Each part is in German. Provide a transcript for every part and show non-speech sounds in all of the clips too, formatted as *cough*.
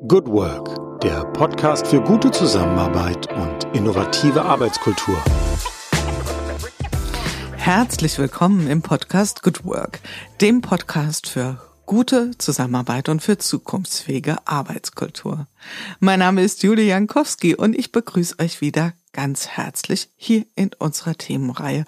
Good Work, der Podcast für gute Zusammenarbeit und innovative Arbeitskultur. Herzlich willkommen im Podcast Good Work, dem Podcast für gute Zusammenarbeit und für zukunftsfähige Arbeitskultur. Mein Name ist Julie Jankowski und ich begrüße euch wieder ganz herzlich hier in unserer Themenreihe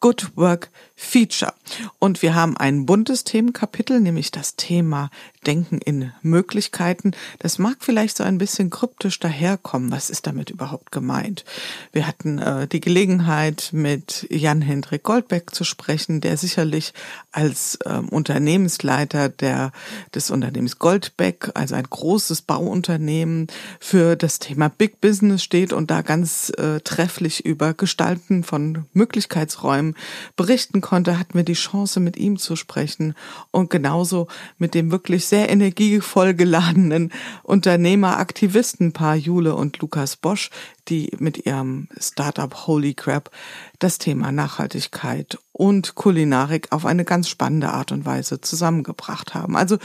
Good Work Feature. Und wir haben ein buntes Themenkapitel, nämlich das Thema Denken in Möglichkeiten. Das mag vielleicht so ein bisschen kryptisch daherkommen. Was ist damit überhaupt gemeint? Wir hatten äh, die Gelegenheit, mit Jan-Hendrik Goldbeck zu sprechen, der sicherlich als äh, Unternehmensleiter der, des Unternehmens Goldbeck, also ein großes Bauunternehmen, für das Thema Big Business steht und da ganz äh, trefflich über Gestalten von Möglichkeitsräumen berichten konnte, hatten wir die Chance, mit ihm zu sprechen und genauso mit dem wirklich sehr energievoll geladenen Unternehmer-Aktivistenpaar Jule und Lukas Bosch, die mit ihrem Startup Holy Crab das Thema Nachhaltigkeit und Kulinarik auf eine ganz spannende Art und Weise zusammengebracht haben. Also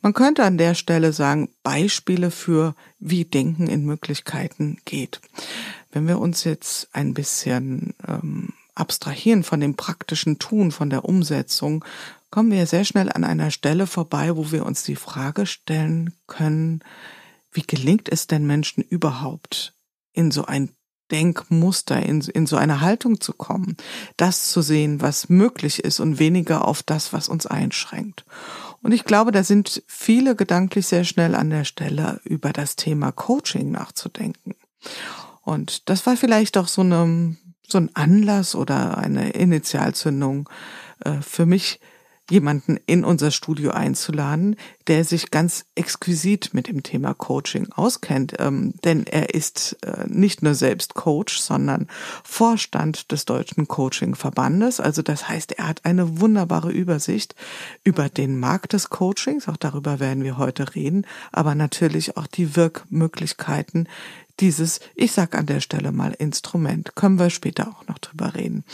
man könnte an der Stelle sagen, Beispiele für, wie Denken in Möglichkeiten geht. Wenn wir uns jetzt ein bisschen ähm, abstrahieren von dem praktischen Tun, von der Umsetzung, kommen wir sehr schnell an einer Stelle vorbei, wo wir uns die Frage stellen können, wie gelingt es denn Menschen überhaupt in so ein Denkmuster, in, in so eine Haltung zu kommen, das zu sehen, was möglich ist und weniger auf das, was uns einschränkt. Und ich glaube, da sind viele gedanklich sehr schnell an der Stelle, über das Thema Coaching nachzudenken. Und das war vielleicht auch so eine so ein Anlass oder eine Initialzündung äh, für mich, jemanden in unser Studio einzuladen, der sich ganz exquisit mit dem Thema Coaching auskennt. Ähm, denn er ist äh, nicht nur selbst Coach, sondern Vorstand des Deutschen Coaching-Verbandes. Also das heißt, er hat eine wunderbare Übersicht über den Markt des Coachings. Auch darüber werden wir heute reden. Aber natürlich auch die Wirkmöglichkeiten, dieses, ich sag an der Stelle mal Instrument, können wir später auch noch drüber reden.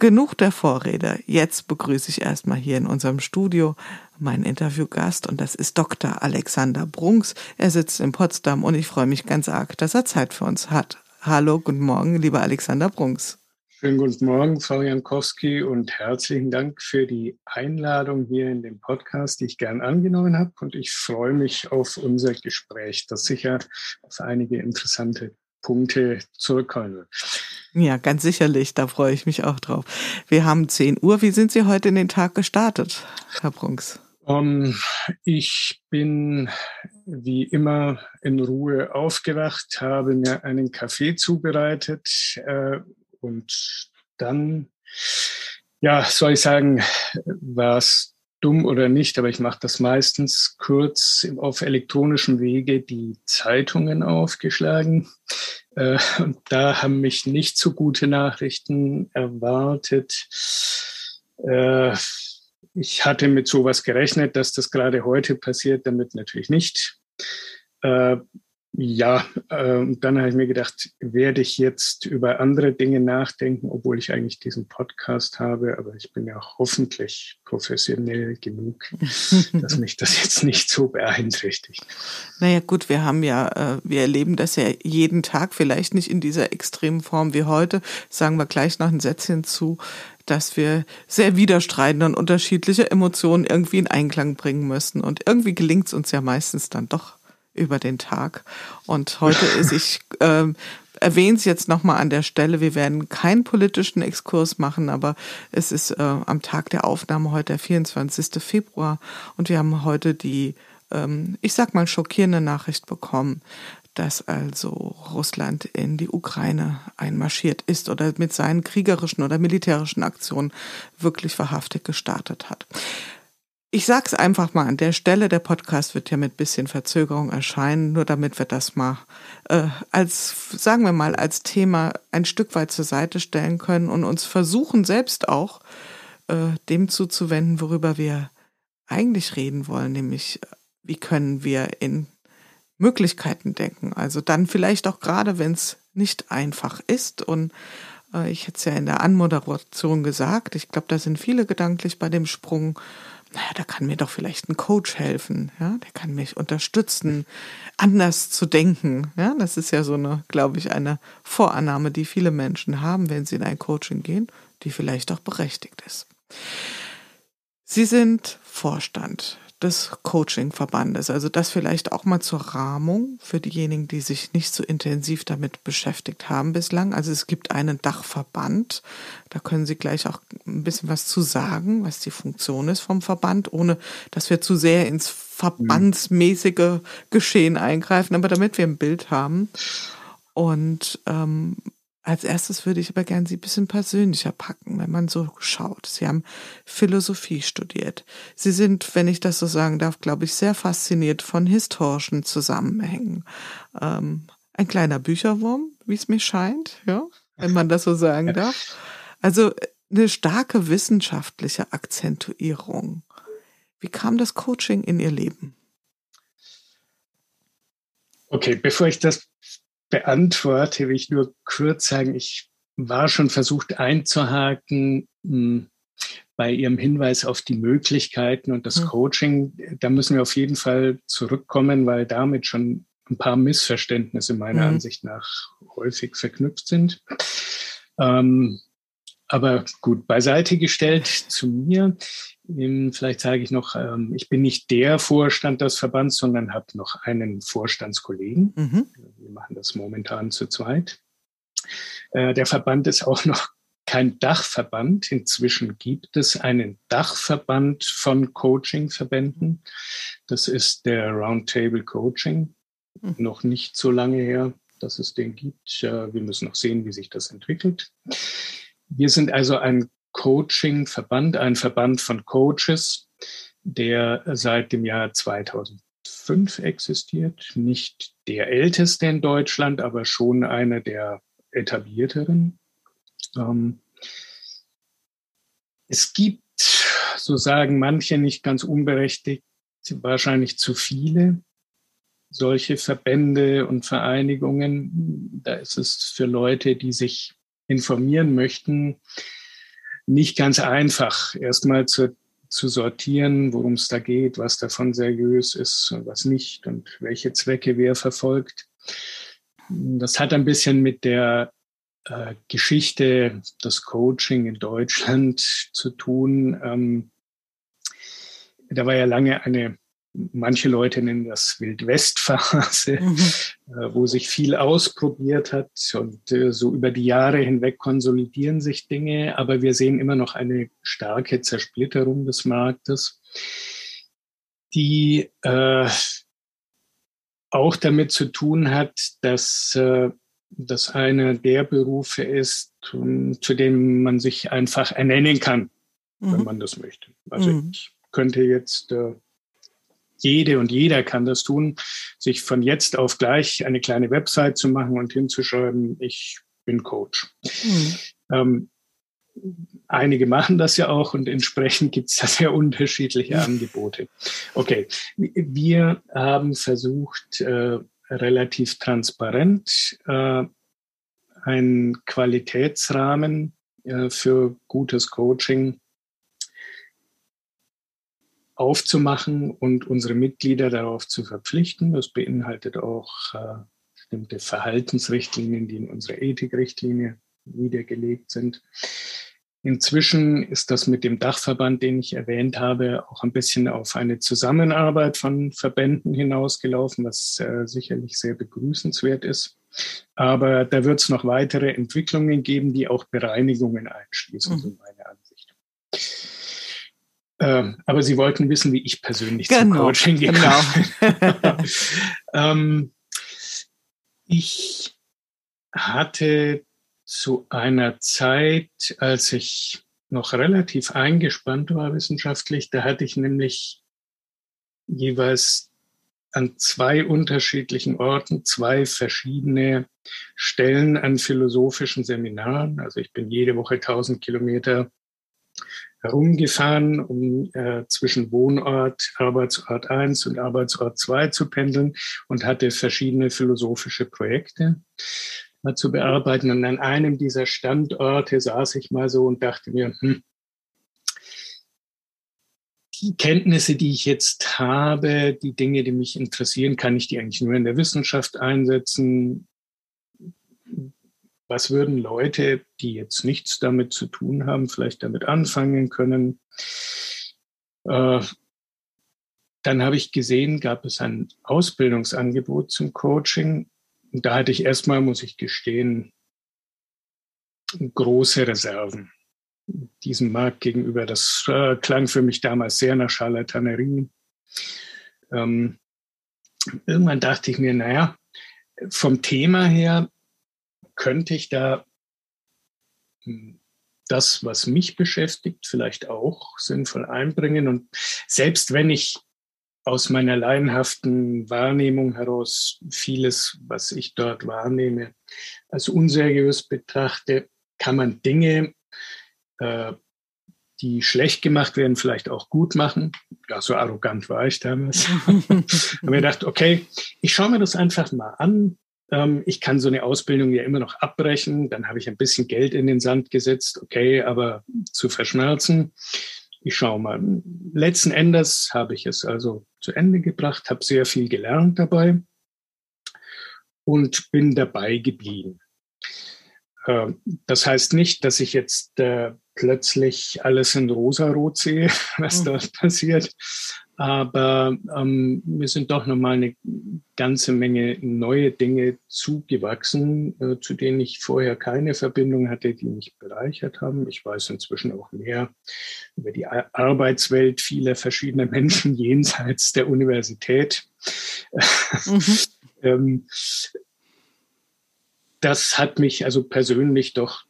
Genug der Vorrede. Jetzt begrüße ich erstmal hier in unserem Studio meinen Interviewgast und das ist Dr. Alexander Brunks. Er sitzt in Potsdam und ich freue mich ganz arg, dass er Zeit für uns hat. Hallo, guten Morgen, lieber Alexander Brunks. Schönen guten Morgen, Frau Jankowski, und herzlichen Dank für die Einladung hier in den Podcast, die ich gern angenommen habe. Und ich freue mich auf unser Gespräch, das sicher auf einige interessante Punkte zurückkommen wird. Ja, ganz sicherlich, da freue ich mich auch drauf. Wir haben 10 Uhr. Wie sind Sie heute in den Tag gestartet, Herr Brunks? Um, ähm, ich bin wie immer in Ruhe aufgewacht, habe mir einen Kaffee zubereitet, äh, und dann, ja, soll ich sagen, war es dumm oder nicht, aber ich mache das meistens kurz auf elektronischem Wege die Zeitungen aufgeschlagen. Äh, und da haben mich nicht so gute Nachrichten erwartet. Äh, ich hatte mit sowas gerechnet, dass das gerade heute passiert, damit natürlich nicht. Äh, ja, äh, dann habe ich mir gedacht, werde ich jetzt über andere Dinge nachdenken, obwohl ich eigentlich diesen Podcast habe, aber ich bin ja hoffentlich professionell genug, *laughs* dass mich das jetzt nicht so beeinträchtigt. Naja gut, wir haben ja, äh, wir erleben das ja jeden Tag, vielleicht nicht in dieser extremen Form wie heute, sagen wir gleich noch ein Sätzchen zu, dass wir sehr widerstreitende und unterschiedliche Emotionen irgendwie in Einklang bringen müssen. Und irgendwie gelingt es uns ja meistens dann doch über den Tag. Und heute ist ich äh, erwähne es jetzt nochmal an der Stelle, wir werden keinen politischen Exkurs machen, aber es ist äh, am Tag der Aufnahme heute der 24. Februar und wir haben heute die, ähm, ich sag mal, schockierende Nachricht bekommen, dass also Russland in die Ukraine einmarschiert ist oder mit seinen kriegerischen oder militärischen Aktionen wirklich verhaftet gestartet hat. Ich sag's einfach mal an der Stelle, der Podcast wird ja mit bisschen Verzögerung erscheinen, nur damit wir das mal äh, als, sagen wir mal, als Thema ein Stück weit zur Seite stellen können und uns versuchen selbst auch äh, dem zuzuwenden, worüber wir eigentlich reden wollen, nämlich wie können wir in Möglichkeiten denken. Also dann vielleicht auch gerade, wenn es nicht einfach ist und äh, ich hätte es ja in der Anmoderation gesagt, ich glaube, da sind viele gedanklich bei dem Sprung naja, da kann mir doch vielleicht ein Coach helfen, ja, der kann mich unterstützen, anders zu denken, ja, das ist ja so eine, glaube ich, eine Vorannahme, die viele Menschen haben, wenn sie in ein Coaching gehen, die vielleicht auch berechtigt ist. Sie sind Vorstand des Coaching-Verbandes. Also das vielleicht auch mal zur Rahmung für diejenigen, die sich nicht so intensiv damit beschäftigt haben bislang. Also es gibt einen Dachverband. Da können Sie gleich auch ein bisschen was zu sagen, was die Funktion ist vom Verband, ohne dass wir zu sehr ins verbandsmäßige Geschehen eingreifen, aber damit wir ein Bild haben. Und ähm, als erstes würde ich aber gerne Sie ein bisschen persönlicher packen, wenn man so schaut. Sie haben Philosophie studiert. Sie sind, wenn ich das so sagen darf, glaube ich, sehr fasziniert von historischen Zusammenhängen. Ähm, ein kleiner Bücherwurm, wie es mir scheint, ja, wenn man das so sagen *laughs* darf. Also eine starke wissenschaftliche Akzentuierung. Wie kam das Coaching in Ihr Leben? Okay, bevor ich das beantworte, will ich nur kurz sagen, ich war schon versucht einzuhaken mh, hm, bei Ihrem Hinweis auf die Möglichkeiten und das mhm. Coaching. Da müssen wir auf jeden Fall zurückkommen, weil damit schon ein paar Missverständnisse meiner mhm. Ansicht nach häufig verknüpft sind. Ähm, aber gut, beiseite gestellt zu mir. Vielleicht sage ich noch, ähm, ich bin nicht der Vorstand des Verbands, sondern habe noch einen Vorstandskollegen. Mhm. Wir machen das momentan zu zweit. Äh, der Verband ist auch *laughs* noch kein Dachverband. Inzwischen gibt es einen Dachverband von Coachingverbänden. Das ist der Roundtable Coaching. Mhm. Noch nicht so lange her, dass es den gibt. Wir müssen noch sehen, wie sich das entwickelt. Wir sind also ein Coaching-Verband, ein Verband von Coaches, der seit dem Jahr 2005 existiert. Nicht der älteste in Deutschland, aber schon einer der etablierteren. Ähm, es gibt, so sagen manche nicht ganz unberechtigt, wahrscheinlich zu viele solche Verbände und Vereinigungen. Da ist es für Leute, die sich informieren möchten, nicht ganz einfach, erstmal zu, zu sortieren, worum es da geht, was davon seriös ist und was nicht und welche Zwecke wer verfolgt. Das hat ein bisschen mit der äh, Geschichte des Coaching in Deutschland zu tun. Ähm, da war ja lange eine manche Leute nennen das Wildwestphase, mhm. Äh, wo sich viel ausprobiert hat und äh, so über die Jahre hinweg konsolidieren sich Dinge, aber wir sehen immer noch eine starke Zersplitterung des Marktes, die äh, auch damit zu tun hat, dass äh, das einer der Berufe ist, zu dem man sich einfach ernennen kann, mhm. wenn man das möchte. Also mhm. ich könnte jetzt jede und jeder kann das tun, sich von jetzt auf gleich eine kleine Website zu machen und hinzuschreiben, ich bin Coach. Mhm. Ähm, einige machen das ja auch und entsprechend gibt es da sehr unterschiedliche Angebote. Okay, wir haben versucht, äh, relativ transparent äh, einen Qualitätsrahmen äh, für gutes Coaching aufzumachen und unsere Mitglieder darauf zu verpflichten. Das beinhaltet auch äh, bestimmte Verhaltensrichtlinien, die in unserer Ethikrichtlinie niedergelegt sind. Inzwischen ist das mit dem Dachverband, den ich erwähnt habe, auch ein bisschen auf eine Zusammenarbeit von Verbänden hinausgelaufen, was äh, sicherlich sehr begrüßenswert ist. Aber da wird es noch weitere Entwicklungen geben, die auch Bereinigungen einschließen, mhm. Ähm, aber Sie wollten wissen, wie ich persönlich genau, zum Coaching gehe. Genau. *laughs* ähm, ich hatte zu einer Zeit, als ich noch relativ eingespannt war wissenschaftlich, da hatte ich nämlich jeweils an zwei unterschiedlichen Orten zwei verschiedene Stellen an philosophischen Seminaren. Also ich bin jede Woche 1000 Kilometer herumgefahren, um äh, zwischen Wohnort, Arbeitsort 1 und Arbeitsort 2 zu pendeln und hatte verschiedene philosophische Projekte mal zu bearbeiten. Und an einem dieser Standorte saß ich mal so und dachte mir, hm, die Kenntnisse, die ich jetzt habe, die Dinge, die mich interessieren, kann ich die eigentlich nur in der Wissenschaft einsetzen? Was würden Leute, die jetzt nichts damit zu tun haben, vielleicht damit anfangen können? Äh, dann habe ich gesehen, gab es ein Ausbildungsangebot zum Coaching. Und da hatte ich erstmal, muss ich gestehen, große Reserven diesem Markt gegenüber. Das äh, klang für mich damals sehr nach Charlatanerie. Ähm, irgendwann dachte ich mir, naja, vom Thema her könnte ich da hm, das, was mich beschäftigt, vielleicht auch sinnvoll einbringen. Und selbst wenn ich aus meiner laienhaften Wahrnehmung heraus vieles, was ich dort wahrnehme, als unseriös betrachte, kann man Dinge äh, die schlecht gemacht werden, vielleicht auch gut machen. Ja, so arrogant war ich damals. *laughs* habe mir gedacht, okay, ich schaue mir das einfach mal an. Ähm, ich kann so eine Ausbildung ja immer noch abbrechen. Dann habe ich ein bisschen Geld in den Sand gesetzt. Okay, aber zu verschmerzen. Ich schaue mal. Letzten Endes habe ich es also zu Ende gebracht, habe sehr viel gelernt dabei und bin dabei geblieben. Ähm, das heißt nicht, dass ich jetzt äh, plötzlich alles in rosarot sehe, *laughs* was mhm. dort passiert. Aber ähm, mir sind doch nochmal eine ganze Menge neue Dinge zugewachsen, äh, zu denen ich vorher keine Verbindung hatte, die mich bereichert haben. Ich weiß inzwischen auch mehr über die Arbeitswelt vieler verschiedener Menschen *laughs* jenseits der Universität. Mhm. *laughs* ähm, das hat mich also persönlich doch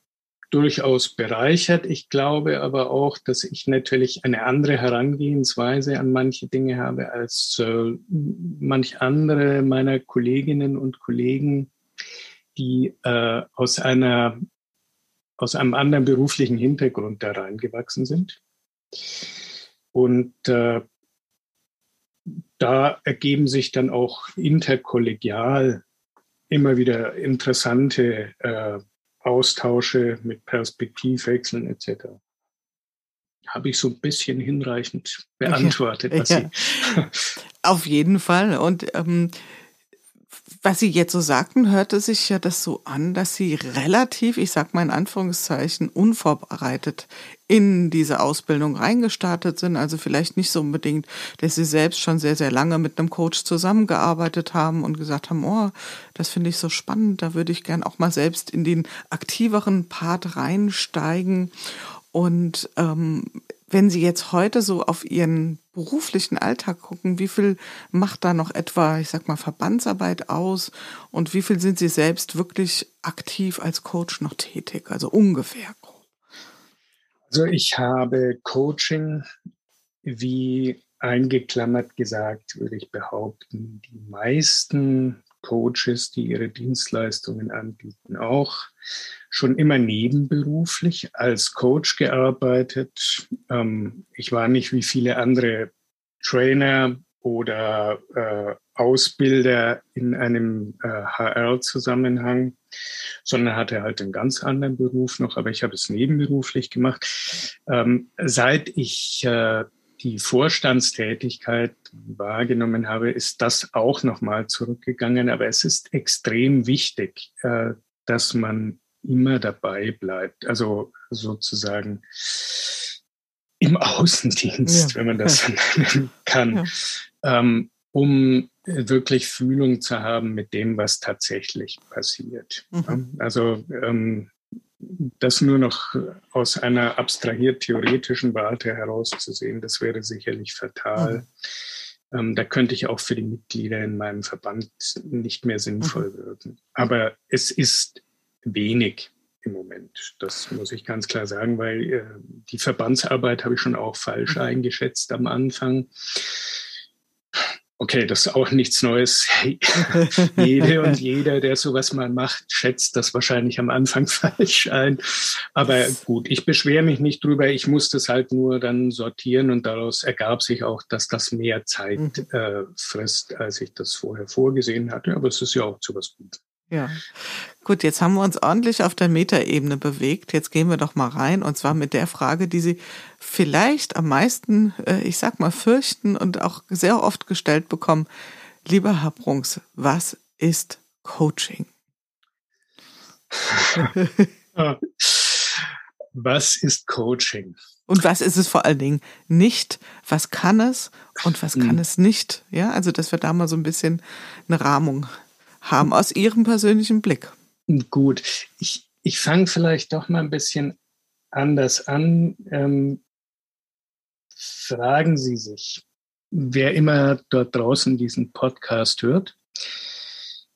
durchaus bereichert. Ich glaube aber auch, dass ich natürlich eine andere Herangehensweise an manche Dinge habe als äh, manch andere meiner Kolleginnen und Kollegen, die äh, aus einer aus einem anderen beruflichen Hintergrund da reingewachsen sind. Und äh, da ergeben sich dann auch interkollegial immer wieder interessante äh, Austausche mit Perspektivwechseln etc. Habe ich so ein bisschen hinreichend beantwortet, was ja. Sie. Auf jeden Fall. Und ähm, was Sie jetzt so sagten, hörte sich ja das so an, dass Sie relativ, ich sag mal in Anführungszeichen, unvorbereitet in diese Ausbildung reingestartet sind. Also vielleicht nicht so unbedingt, dass Sie selbst schon sehr, sehr lange mit einem Coach zusammengearbeitet haben und gesagt haben, oh, das finde ich so spannend, da würde ich gern auch mal selbst in den aktiveren Part reinsteigen. Und ähm, wenn Sie jetzt heute so auf Ihren beruflichen Alltag gucken, wie viel macht da noch etwa, ich sag mal, Verbandsarbeit aus und wie viel sind Sie selbst wirklich aktiv als Coach noch tätig? Also ungefähr. Also ich habe Coaching wie eingeklammert gesagt, würde ich behaupten, die meisten Coaches, die ihre Dienstleistungen anbieten, auch schon immer nebenberuflich als Coach gearbeitet. Ähm, ich war nicht wie viele andere Trainer oder äh, Ausbilder in einem äh, HR-Zusammenhang, sondern hatte halt einen ganz anderen Beruf noch, aber ich habe es nebenberuflich gemacht. Ähm, seit ich äh, die Vorstandstätigkeit wahrgenommen habe, ist das auch nochmal zurückgegangen. Aber es ist extrem wichtig, äh, dass man immer dabei bleibt. Also sozusagen im Außendienst, ja. wenn man das nennen kann, ja. ähm, um wirklich Fühlung zu haben mit dem, was tatsächlich passiert. Mhm. Also ähm, das nur noch aus einer abstrahiert theoretischen Warte herauszusehen, das wäre sicherlich fatal. Mhm. Ähm, da könnte ich auch für die Mitglieder in meinem Verband nicht mehr sinnvoll mhm. wirken. Aber es ist wenig im Moment. Das muss ich ganz klar sagen, weil äh, die Verbandsarbeit habe ich schon auch falsch mhm. eingeschätzt am Anfang. Okay, das ist auch nichts Neues. *laughs* Jede und jeder, der sowas mal macht, schätzt das wahrscheinlich am Anfang *laughs* falsch ein. Aber gut, ich beschwere mich nicht drüber. Ich musste es halt nur dann sortieren und daraus ergab sich auch, dass das mehr Zeit mhm. äh, frisst, als ich das vorher vorgesehen hatte. Aber es ist ja auch zu was Gutes. Ja. Gut, jetzt haben wir uns ordentlich auf der Metaebene bewegt. Jetzt gehen wir doch mal rein und zwar mit der Frage, die Sie vielleicht am meisten, äh, ich sag mal, fürchten und auch sehr oft gestellt bekommen. Lieber Herr Brunks, was ist Coaching? *laughs* was ist Coaching? Und was ist es vor allen Dingen nicht? Was kann es und was kann hm. es nicht? Ja, also, dass wir da mal so ein bisschen eine Rahmung haben aus Ihrem persönlichen Blick. Gut, ich, ich fange vielleicht doch mal ein bisschen anders an. Ähm, fragen Sie sich, wer immer dort draußen diesen Podcast hört,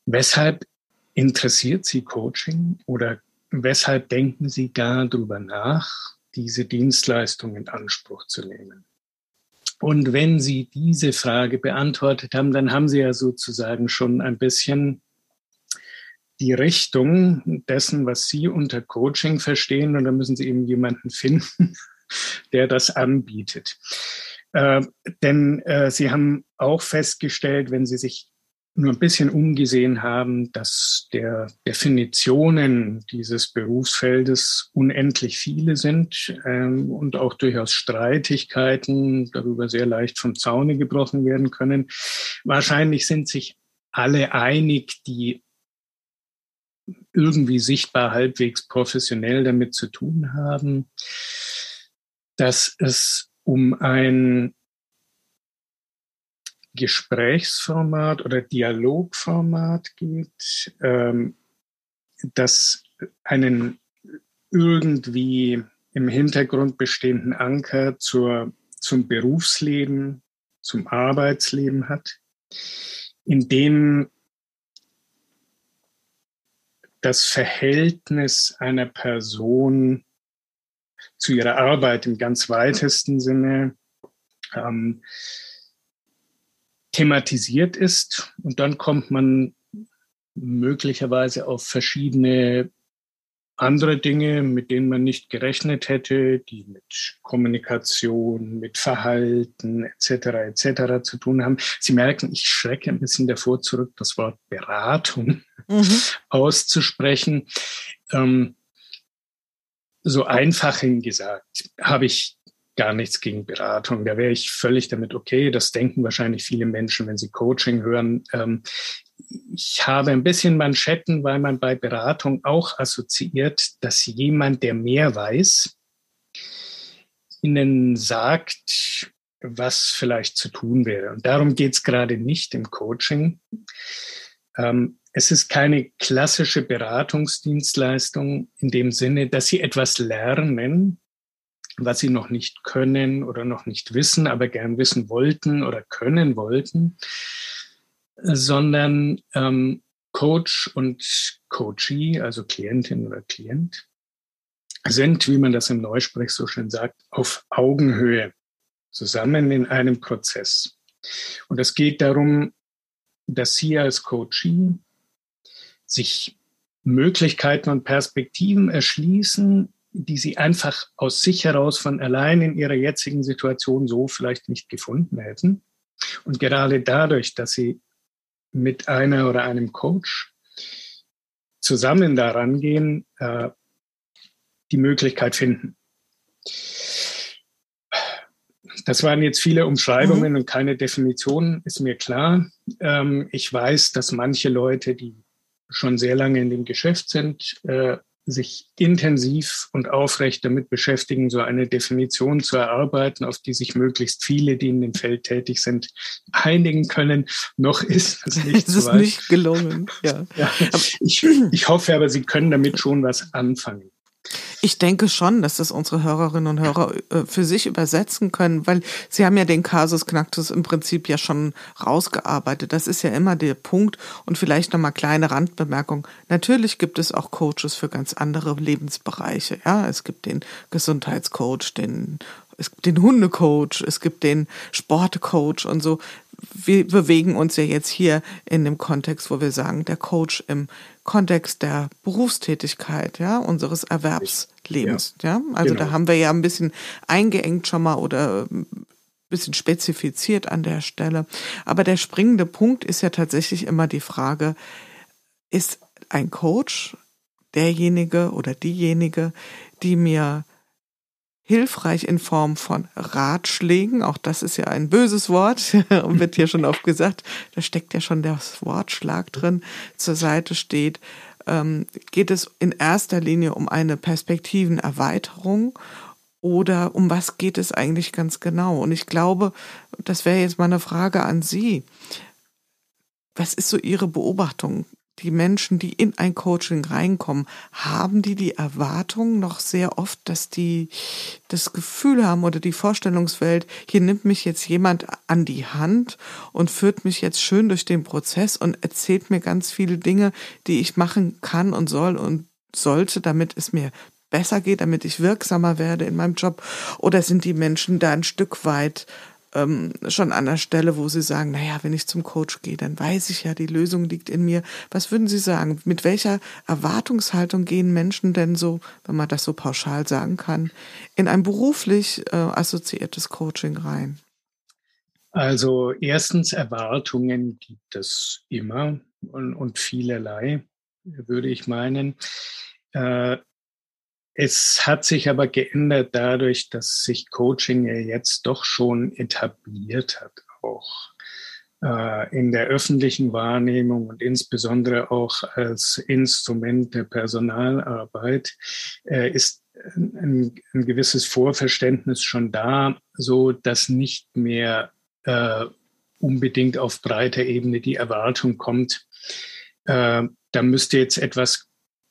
weshalb interessiert Sie Coaching oder weshalb denken Sie gar darüber nach, diese Dienstleistung in Anspruch zu nehmen? Und wenn Sie diese Frage beantwortet haben, dann haben Sie ja sozusagen schon ein bisschen die Richtung dessen, was Sie unter Coaching verstehen. Und da müssen Sie eben jemanden finden, *laughs* der das anbietet. Äh, denn äh, Sie haben auch festgestellt, wenn Sie sich nur ein bisschen umgesehen haben, dass der Definitionen dieses Berufsfeldes unendlich viele sind ähm, und auch durchaus Streitigkeiten darüber sehr leicht vom Zaune gebrochen werden können. Wahrscheinlich sind sich alle einig, die irgendwie sichtbar halbwegs professionell damit zu tun haben, dass es um ein Gesprächsformat oder Dialogformat geht, ähm, das einen irgendwie im Hintergrund bestehenden Anker zur, zum Berufsleben, zum Arbeitsleben hat, in dem das Verhältnis einer Person zu ihrer Arbeit im ganz weitesten Sinne ähm, thematisiert ist. Und dann kommt man möglicherweise auf verschiedene andere Dinge, mit denen man nicht gerechnet hätte, die mit Kommunikation, mit Verhalten etc. etc. zu tun haben. Sie merken, ich schrecke ein bisschen davor zurück, das Wort Beratung mhm. auszusprechen. Ähm, so einfach hingesagt habe ich gar nichts gegen Beratung. Da wäre ich völlig damit okay. Das denken wahrscheinlich viele Menschen, wenn sie Coaching hören. Ähm, ich habe ein bisschen Manschetten, weil man bei Beratung auch assoziiert, dass jemand, der mehr weiß, ihnen sagt, was vielleicht zu tun wäre. Und darum geht es gerade nicht im Coaching. Ähm, es ist keine klassische Beratungsdienstleistung in dem Sinne, dass Sie etwas lernen, was Sie noch nicht können oder noch nicht wissen, aber gern wissen wollten oder können wollten, sondern ähm, Coach und Coachee, also Klientin oder Klient, sind, wie man das im Neusprech so schön sagt, auf Augenhöhe zusammen in einem Prozess. Und es geht darum, dass Sie als Coachee sich Möglichkeiten und Perspektiven erschließen, die Sie einfach aus sich heraus von allein in Ihrer jetzigen Situation so vielleicht nicht gefunden hätten. Und gerade dadurch, dass Sie mit einer oder einem Coach zusammen daran gehen, äh, die Möglichkeit finden. Das waren jetzt viele Umschreibungen mhm. und keine Definition, ist mir klar. Ähm, ich weiß, dass manche Leute, die schon sehr lange in dem Geschäft sind, äh, sich intensiv und aufrecht damit beschäftigen, so eine Definition zu erarbeiten, auf die sich möglichst viele, die in dem Feld tätig sind, einigen können. Noch ist das *laughs* nicht, es ist nicht gelungen. Ja. ja. Ich, ich hoffe aber, Sie können damit schon was anfangen. Ich denke schon, dass das unsere Hörerinnen und Hörer äh, für sich übersetzen können, weil sie haben ja den Kasus Knacktus im Prinzip ja schon rausgearbeitet. Das ist ja immer der Punkt. Und vielleicht nochmal kleine Randbemerkung. Natürlich gibt es auch Coaches für ganz andere Lebensbereiche. Ja, es gibt den Gesundheitscoach, den es gibt den Hundecoach, es gibt den Sportcoach und so. Wir bewegen uns ja jetzt hier in dem Kontext, wo wir sagen, der Coach im Kontext der Berufstätigkeit, ja, unseres Erwerbslebens, ja. ja? Also genau. da haben wir ja ein bisschen eingeengt schon mal oder ein bisschen spezifiziert an der Stelle. Aber der springende Punkt ist ja tatsächlich immer die Frage, ist ein Coach derjenige oder diejenige, die mir hilfreich in Form von Ratschlägen, auch das ist ja ein böses Wort *laughs* wird hier schon oft gesagt, da steckt ja schon das Wortschlag drin, zur Seite steht, ähm, geht es in erster Linie um eine Perspektivenerweiterung oder um was geht es eigentlich ganz genau? Und ich glaube, das wäre jetzt mal eine Frage an Sie. Was ist so Ihre Beobachtung? Die Menschen, die in ein Coaching reinkommen, haben die die Erwartung noch sehr oft, dass die das Gefühl haben oder die Vorstellungswelt, hier nimmt mich jetzt jemand an die Hand und führt mich jetzt schön durch den Prozess und erzählt mir ganz viele Dinge, die ich machen kann und soll und sollte, damit es mir besser geht, damit ich wirksamer werde in meinem Job? Oder sind die Menschen da ein Stück weit ähm, schon an der Stelle, wo Sie sagen, naja, wenn ich zum Coach gehe, dann weiß ich ja, die Lösung liegt in mir. Was würden Sie sagen? Mit welcher Erwartungshaltung gehen Menschen denn so, wenn man das so pauschal sagen kann, in ein beruflich äh, assoziiertes Coaching rein? Also erstens, Erwartungen gibt es immer und, und vielerlei, würde ich meinen. Äh, es hat sich aber geändert dadurch, dass sich Coaching ja jetzt doch schon etabliert hat, auch äh, in der öffentlichen Wahrnehmung und insbesondere auch als Instrument der Personalarbeit äh, ist ein, ein, gewisses Vorverständnis schon da, so dass nicht mehr äh, unbedingt auf breiter Ebene die Erwartung kommt, äh, da müsste jetzt etwas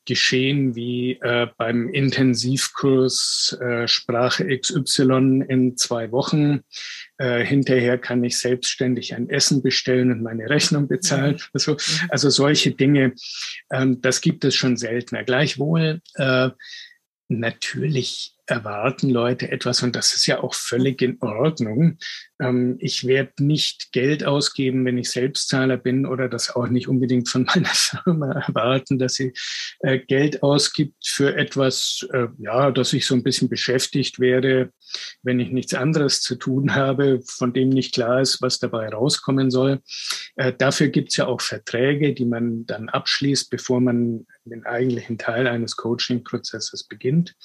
geschehen wie äh, beim Intensivkurs äh, Sprache XY in zwei Wochen. Äh, hinterher kann ich selbstständig ein Essen bestellen und meine Rechnung bezahlen. Also, also solche Dinge, ähm, das gibt es schon seltener. Gleichwohl, äh, natürlich erwarten Leute etwas und das ist ja auch völlig in Ordnung. Ähm, ich werde nicht Geld ausgeben, wenn ich Selbstzahler bin oder das auch nicht unbedingt von *laughs* meiner Firma erwarten, dass sie äh, Geld ausgibt für etwas, äh, ja, dass ich so ein bisschen beschäftigt werde, wenn ich nichts anderes zu tun habe, von dem nicht klar ist, was dabei rauskommen soll. Äh, dafür gibt es ja auch Verträge, die man dann abschließt, bevor man den eigentlichen Teil eines Coaching-Prozesses beginnt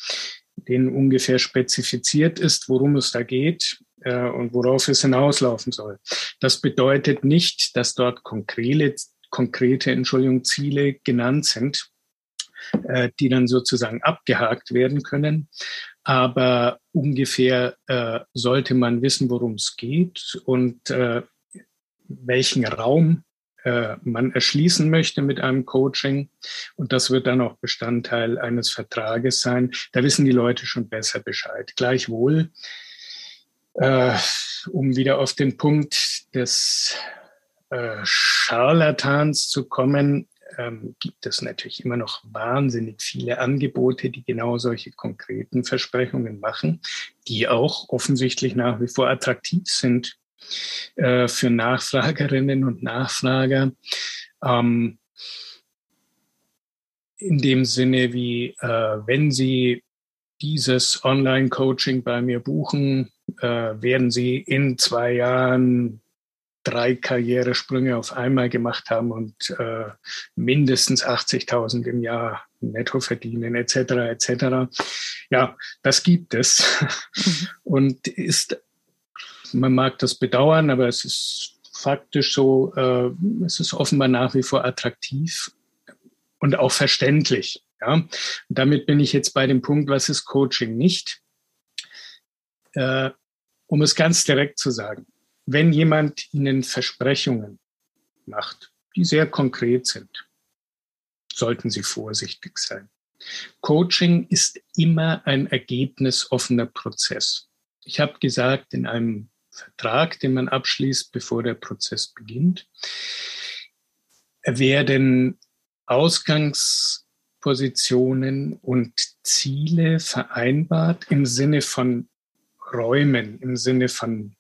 denen ungefähr spezifiziert ist, worum es da geht äh, und worauf es hinauslaufen soll. Das bedeutet nicht, dass dort konkrete, konkrete Entschuldigung, Ziele genannt sind, äh, die dann sozusagen abgehakt werden können. Aber ungefähr äh, sollte man wissen, worum es geht und äh, welchen Raum äh, man erschließen möchte mit einem Coaching. Und das wird dann auch Bestandteil eines Vertrages sein. Da wissen die Leute schon besser Bescheid. Gleichwohl, äh, um wieder auf den Punkt des äh, Scharlatans zu kommen, ähm, gibt es natürlich immer noch wahnsinnig viele Angebote, die genau solche konkreten Versprechungen machen, die auch offensichtlich nach wie vor attraktiv sind äh, für Nachfragerinnen und Nachfrager. Ähm, in dem Sinne wie, äh, wenn Sie dieses Online-Coaching bei mir buchen, äh, werden Sie in zwei Jahren drei Karrieresprünge auf einmal gemacht haben und äh, mindestens 80.000 im Jahr netto verdienen, etc., etc. Ja, das gibt es mhm. und ist man mag das bedauern, aber es ist faktisch so, äh, es ist offenbar nach wie vor attraktiv und auch verständlich. Ja? Und damit bin ich jetzt bei dem Punkt, was ist Coaching nicht? Äh, um es ganz direkt zu sagen, wenn jemand Ihnen Versprechungen macht, die sehr konkret sind, sollten Sie vorsichtig sein. Coaching ist immer ein ergebnisoffener Prozess. Ich habe gesagt, in einem Vertrag, den man abschließt, bevor der Prozess beginnt, werden Ausgangspositionen und Ziele vereinbart im Sinne von Räumen, im Sinne von,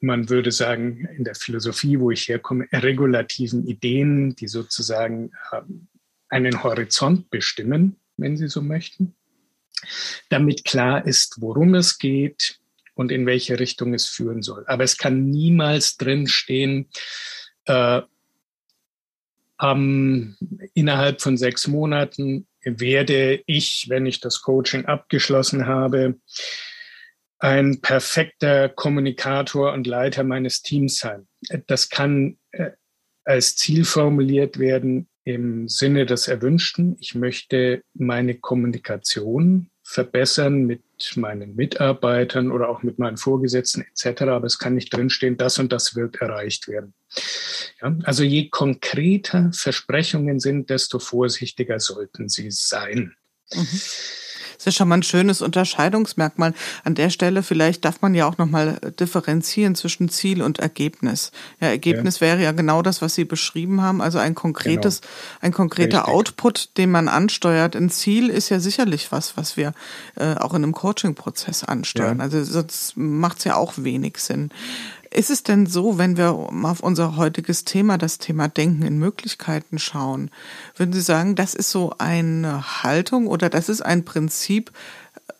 man würde sagen, in der Philosophie, wo ich herkomme, regulativen Ideen, die sozusagen ähm, einen Horizont bestimmen, wenn Sie so möchten, damit klar ist, worum es geht, und in welche Richtung es führen soll. Aber es kann niemals drinstehen, äh, ähm, innerhalb von sechs Monaten werde ich, wenn ich das Coaching abgeschlossen habe, ein perfekter Kommunikator und Leiter meines Teams sein. Das kann äh, als Ziel formuliert werden im Sinne des Erwünschten. Ich möchte meine Kommunikation verbessern mit meinen Mitarbeitern oder auch mit meinen Vorgesetzten etc. Aber es kann nicht drinstehen, das und das wird erreicht werden. Ja, also je konkreter Versprechungen sind, desto vorsichtiger sollten sie sein. Mhm. Das ist schon mal ein schönes Unterscheidungsmerkmal. An der Stelle vielleicht darf man ja auch nochmal differenzieren zwischen Ziel und Ergebnis. Ja, Ergebnis ja. wäre ja genau das, was Sie beschrieben haben. Also ein konkretes, genau. ein konkreter Richtig. Output, den man ansteuert. Ein Ziel ist ja sicherlich was, was wir äh, auch in einem Coaching-Prozess ansteuern. Ja. Also sonst macht es ja auch wenig Sinn. Ist es denn so, wenn wir auf unser heutiges Thema, das Thema Denken in Möglichkeiten schauen, würden Sie sagen, das ist so eine Haltung oder das ist ein Prinzip,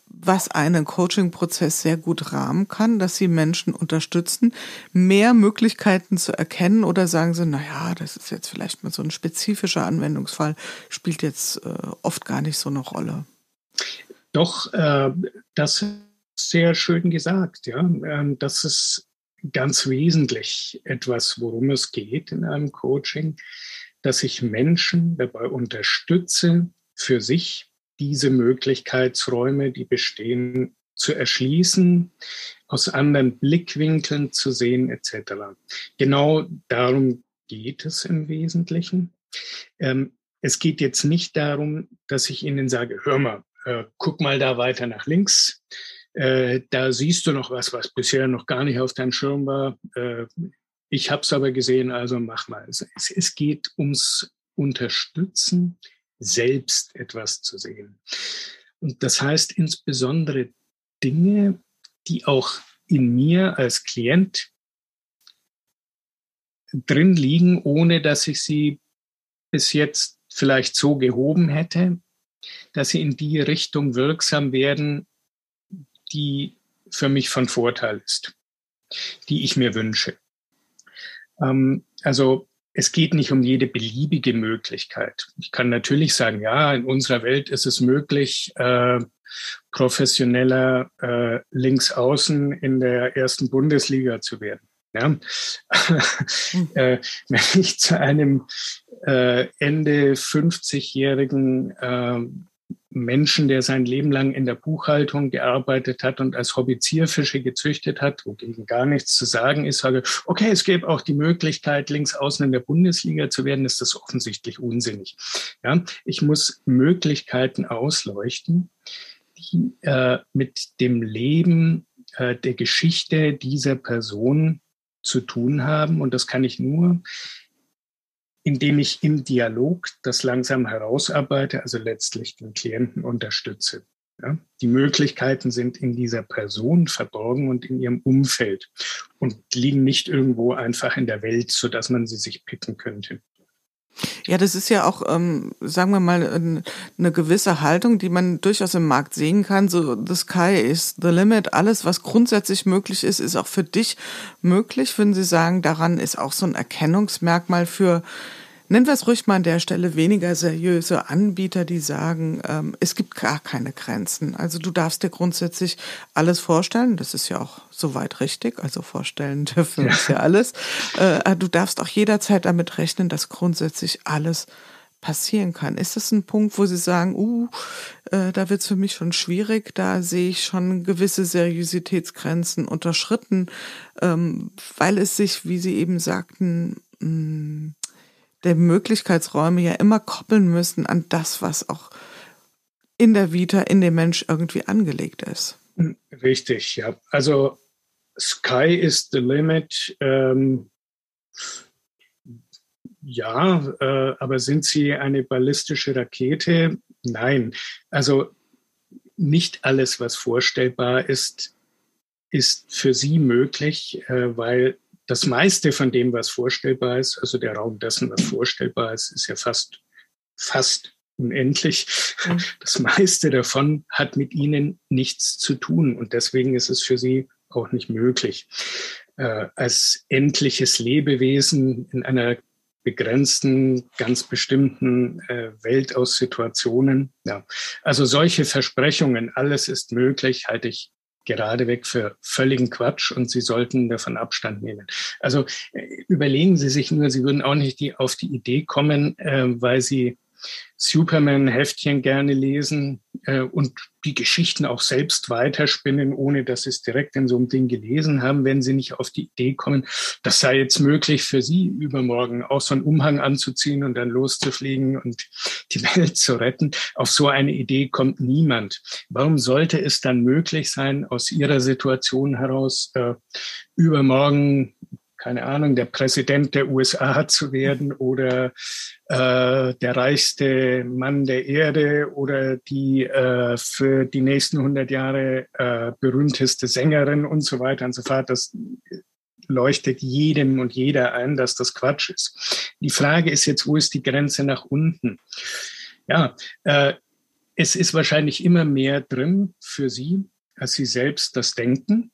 was einen Coaching-Prozess sehr gut rahmen kann, dass Sie Menschen unterstützen, mehr Möglichkeiten zu erkennen oder sagen Sie, na ja, das ist jetzt vielleicht mal so ein spezifischer Anwendungsfall, spielt jetzt äh, oft gar nicht so eine Rolle. Doch, äh, das sehr schön gesagt, ja. Ähm, das ist ganz wesentlich etwas, worum es geht in einem Coaching, dass ich Menschen dabei unterstütze, für sich diese Möglichkeitsräume, die bestehen, zu erschließen, aus anderen Blickwinkeln zu sehen, etc. Genau darum geht es im Wesentlichen. Ähm, es geht jetzt nicht darum, dass ich Ihnen sage, hör mal, äh, guck mal da weiter nach links, äh, da siehst du noch was, was bisher noch gar nicht auf deinem Schirm war. Äh, ich habe es aber gesehen, also mach mal. Es, es geht ums Unterstützen, selbst etwas zu sehen. Und das heißt insbesondere Dinge, die auch in mir als Klient drin liegen, ohne dass ich sie bis jetzt vielleicht so gehoben hätte, dass sie in die Richtung wirksam werden, die für mich von Vorteil ist, die ich mir wünsche. Ähm, also es geht nicht um jede beliebige Möglichkeit. Ich kann natürlich sagen, ja, in unserer Welt ist es möglich, äh, professioneller äh, Linksaußen in der ersten Bundesliga zu werden. Ja? Hm. *laughs* äh, wenn ich zu einem äh, Ende 50-jährigen äh, Menschen, der sein Leben lang in der Buchhaltung gearbeitet hat und als Hobby Zierfische gezüchtet hat, wogegen gar nichts zu sagen ist, sage, okay, es gäbe auch die Möglichkeit, links außen in der Bundesliga zu werden, ist das offensichtlich unsinnig. Ja, ich muss Möglichkeiten ausleuchten, die äh, mit dem Leben äh, der Geschichte dieser Person zu tun haben. Und das kann ich nur, indem ich im Dialog das langsam herausarbeite, also letztlich den Klienten unterstütze. Ja, die Möglichkeiten sind in dieser Person verborgen und in ihrem Umfeld und liegen nicht irgendwo einfach in der Welt, so dass man sie sich picken könnte. Ja, das ist ja auch, ähm, sagen wir mal, eine gewisse Haltung, die man durchaus im Markt sehen kann. So, the sky is the limit. Alles, was grundsätzlich möglich ist, ist auch für dich möglich. Würden Sie sagen, daran ist auch so ein Erkennungsmerkmal für nennen wir es ruhig mal an der Stelle, weniger seriöse Anbieter, die sagen, ähm, es gibt gar keine Grenzen. Also du darfst dir grundsätzlich alles vorstellen. Das ist ja auch soweit richtig. Also vorstellen dürfen wir ja. ja alles. Äh, du darfst auch jederzeit damit rechnen, dass grundsätzlich alles passieren kann. Ist das ein Punkt, wo Sie sagen, uh, äh, da wird es für mich schon schwierig, da sehe ich schon gewisse Seriositätsgrenzen unterschritten, ähm, weil es sich, wie Sie eben sagten, mh, mm, der Möglichkeitsräume ja immer koppeln müssen an das, was auch in der Vita, in dem Mensch irgendwie angelegt ist. Richtig, ja. Also Sky is the limit. Ähm, ja, äh, aber sind sie eine ballistische Rakete? Nein. Also nicht alles, was vorstellbar ist, ist für sie möglich, äh, weil das meiste von dem, was vorstellbar ist, also der Raum dessen, was vorstellbar ist, ist ja fast, fast unendlich. Mhm. Das meiste davon hat mit ihnen nichts zu tun und deswegen ist es für sie auch nicht möglich. Äh, als endliches Lebewesen in einer begrenzten, ganz bestimmten äh, Welt aus Situationen. Ja. Also solche Versprechungen, alles ist möglich, halte ich geradeweg für völligen Quatsch und Sie sollten davon Abstand nehmen. Also äh, überlegen Sie sich nur, Sie würden auch nicht die, auf die Idee kommen, äh, weil Sie Superman-Heftchen gerne lesen äh, und die Geschichten auch selbst weiterspinnen, ohne dass sie es direkt in so einem Ding gelesen haben, wenn sie nicht auf die Idee kommen, das sei jetzt möglich für sie übermorgen auch so einen Umhang anzuziehen und dann loszufliegen und die Welt zu retten. Auf so eine Idee kommt niemand. Warum sollte es dann möglich sein, aus ihrer Situation heraus äh, übermorgen keine Ahnung, der Präsident der USA *laughs* zu werden oder äh, der reichste Mann der Erde oder die äh, für die nächsten 100 Jahre äh, berühmteste Sängerin und so weiter und so fort. Das leuchtet jedem und jeder ein, dass das Quatsch ist. Die Frage ist jetzt, wo ist die Grenze nach unten? Ja, äh, es ist wahrscheinlich immer mehr drin für Sie, als Sie selbst das denken.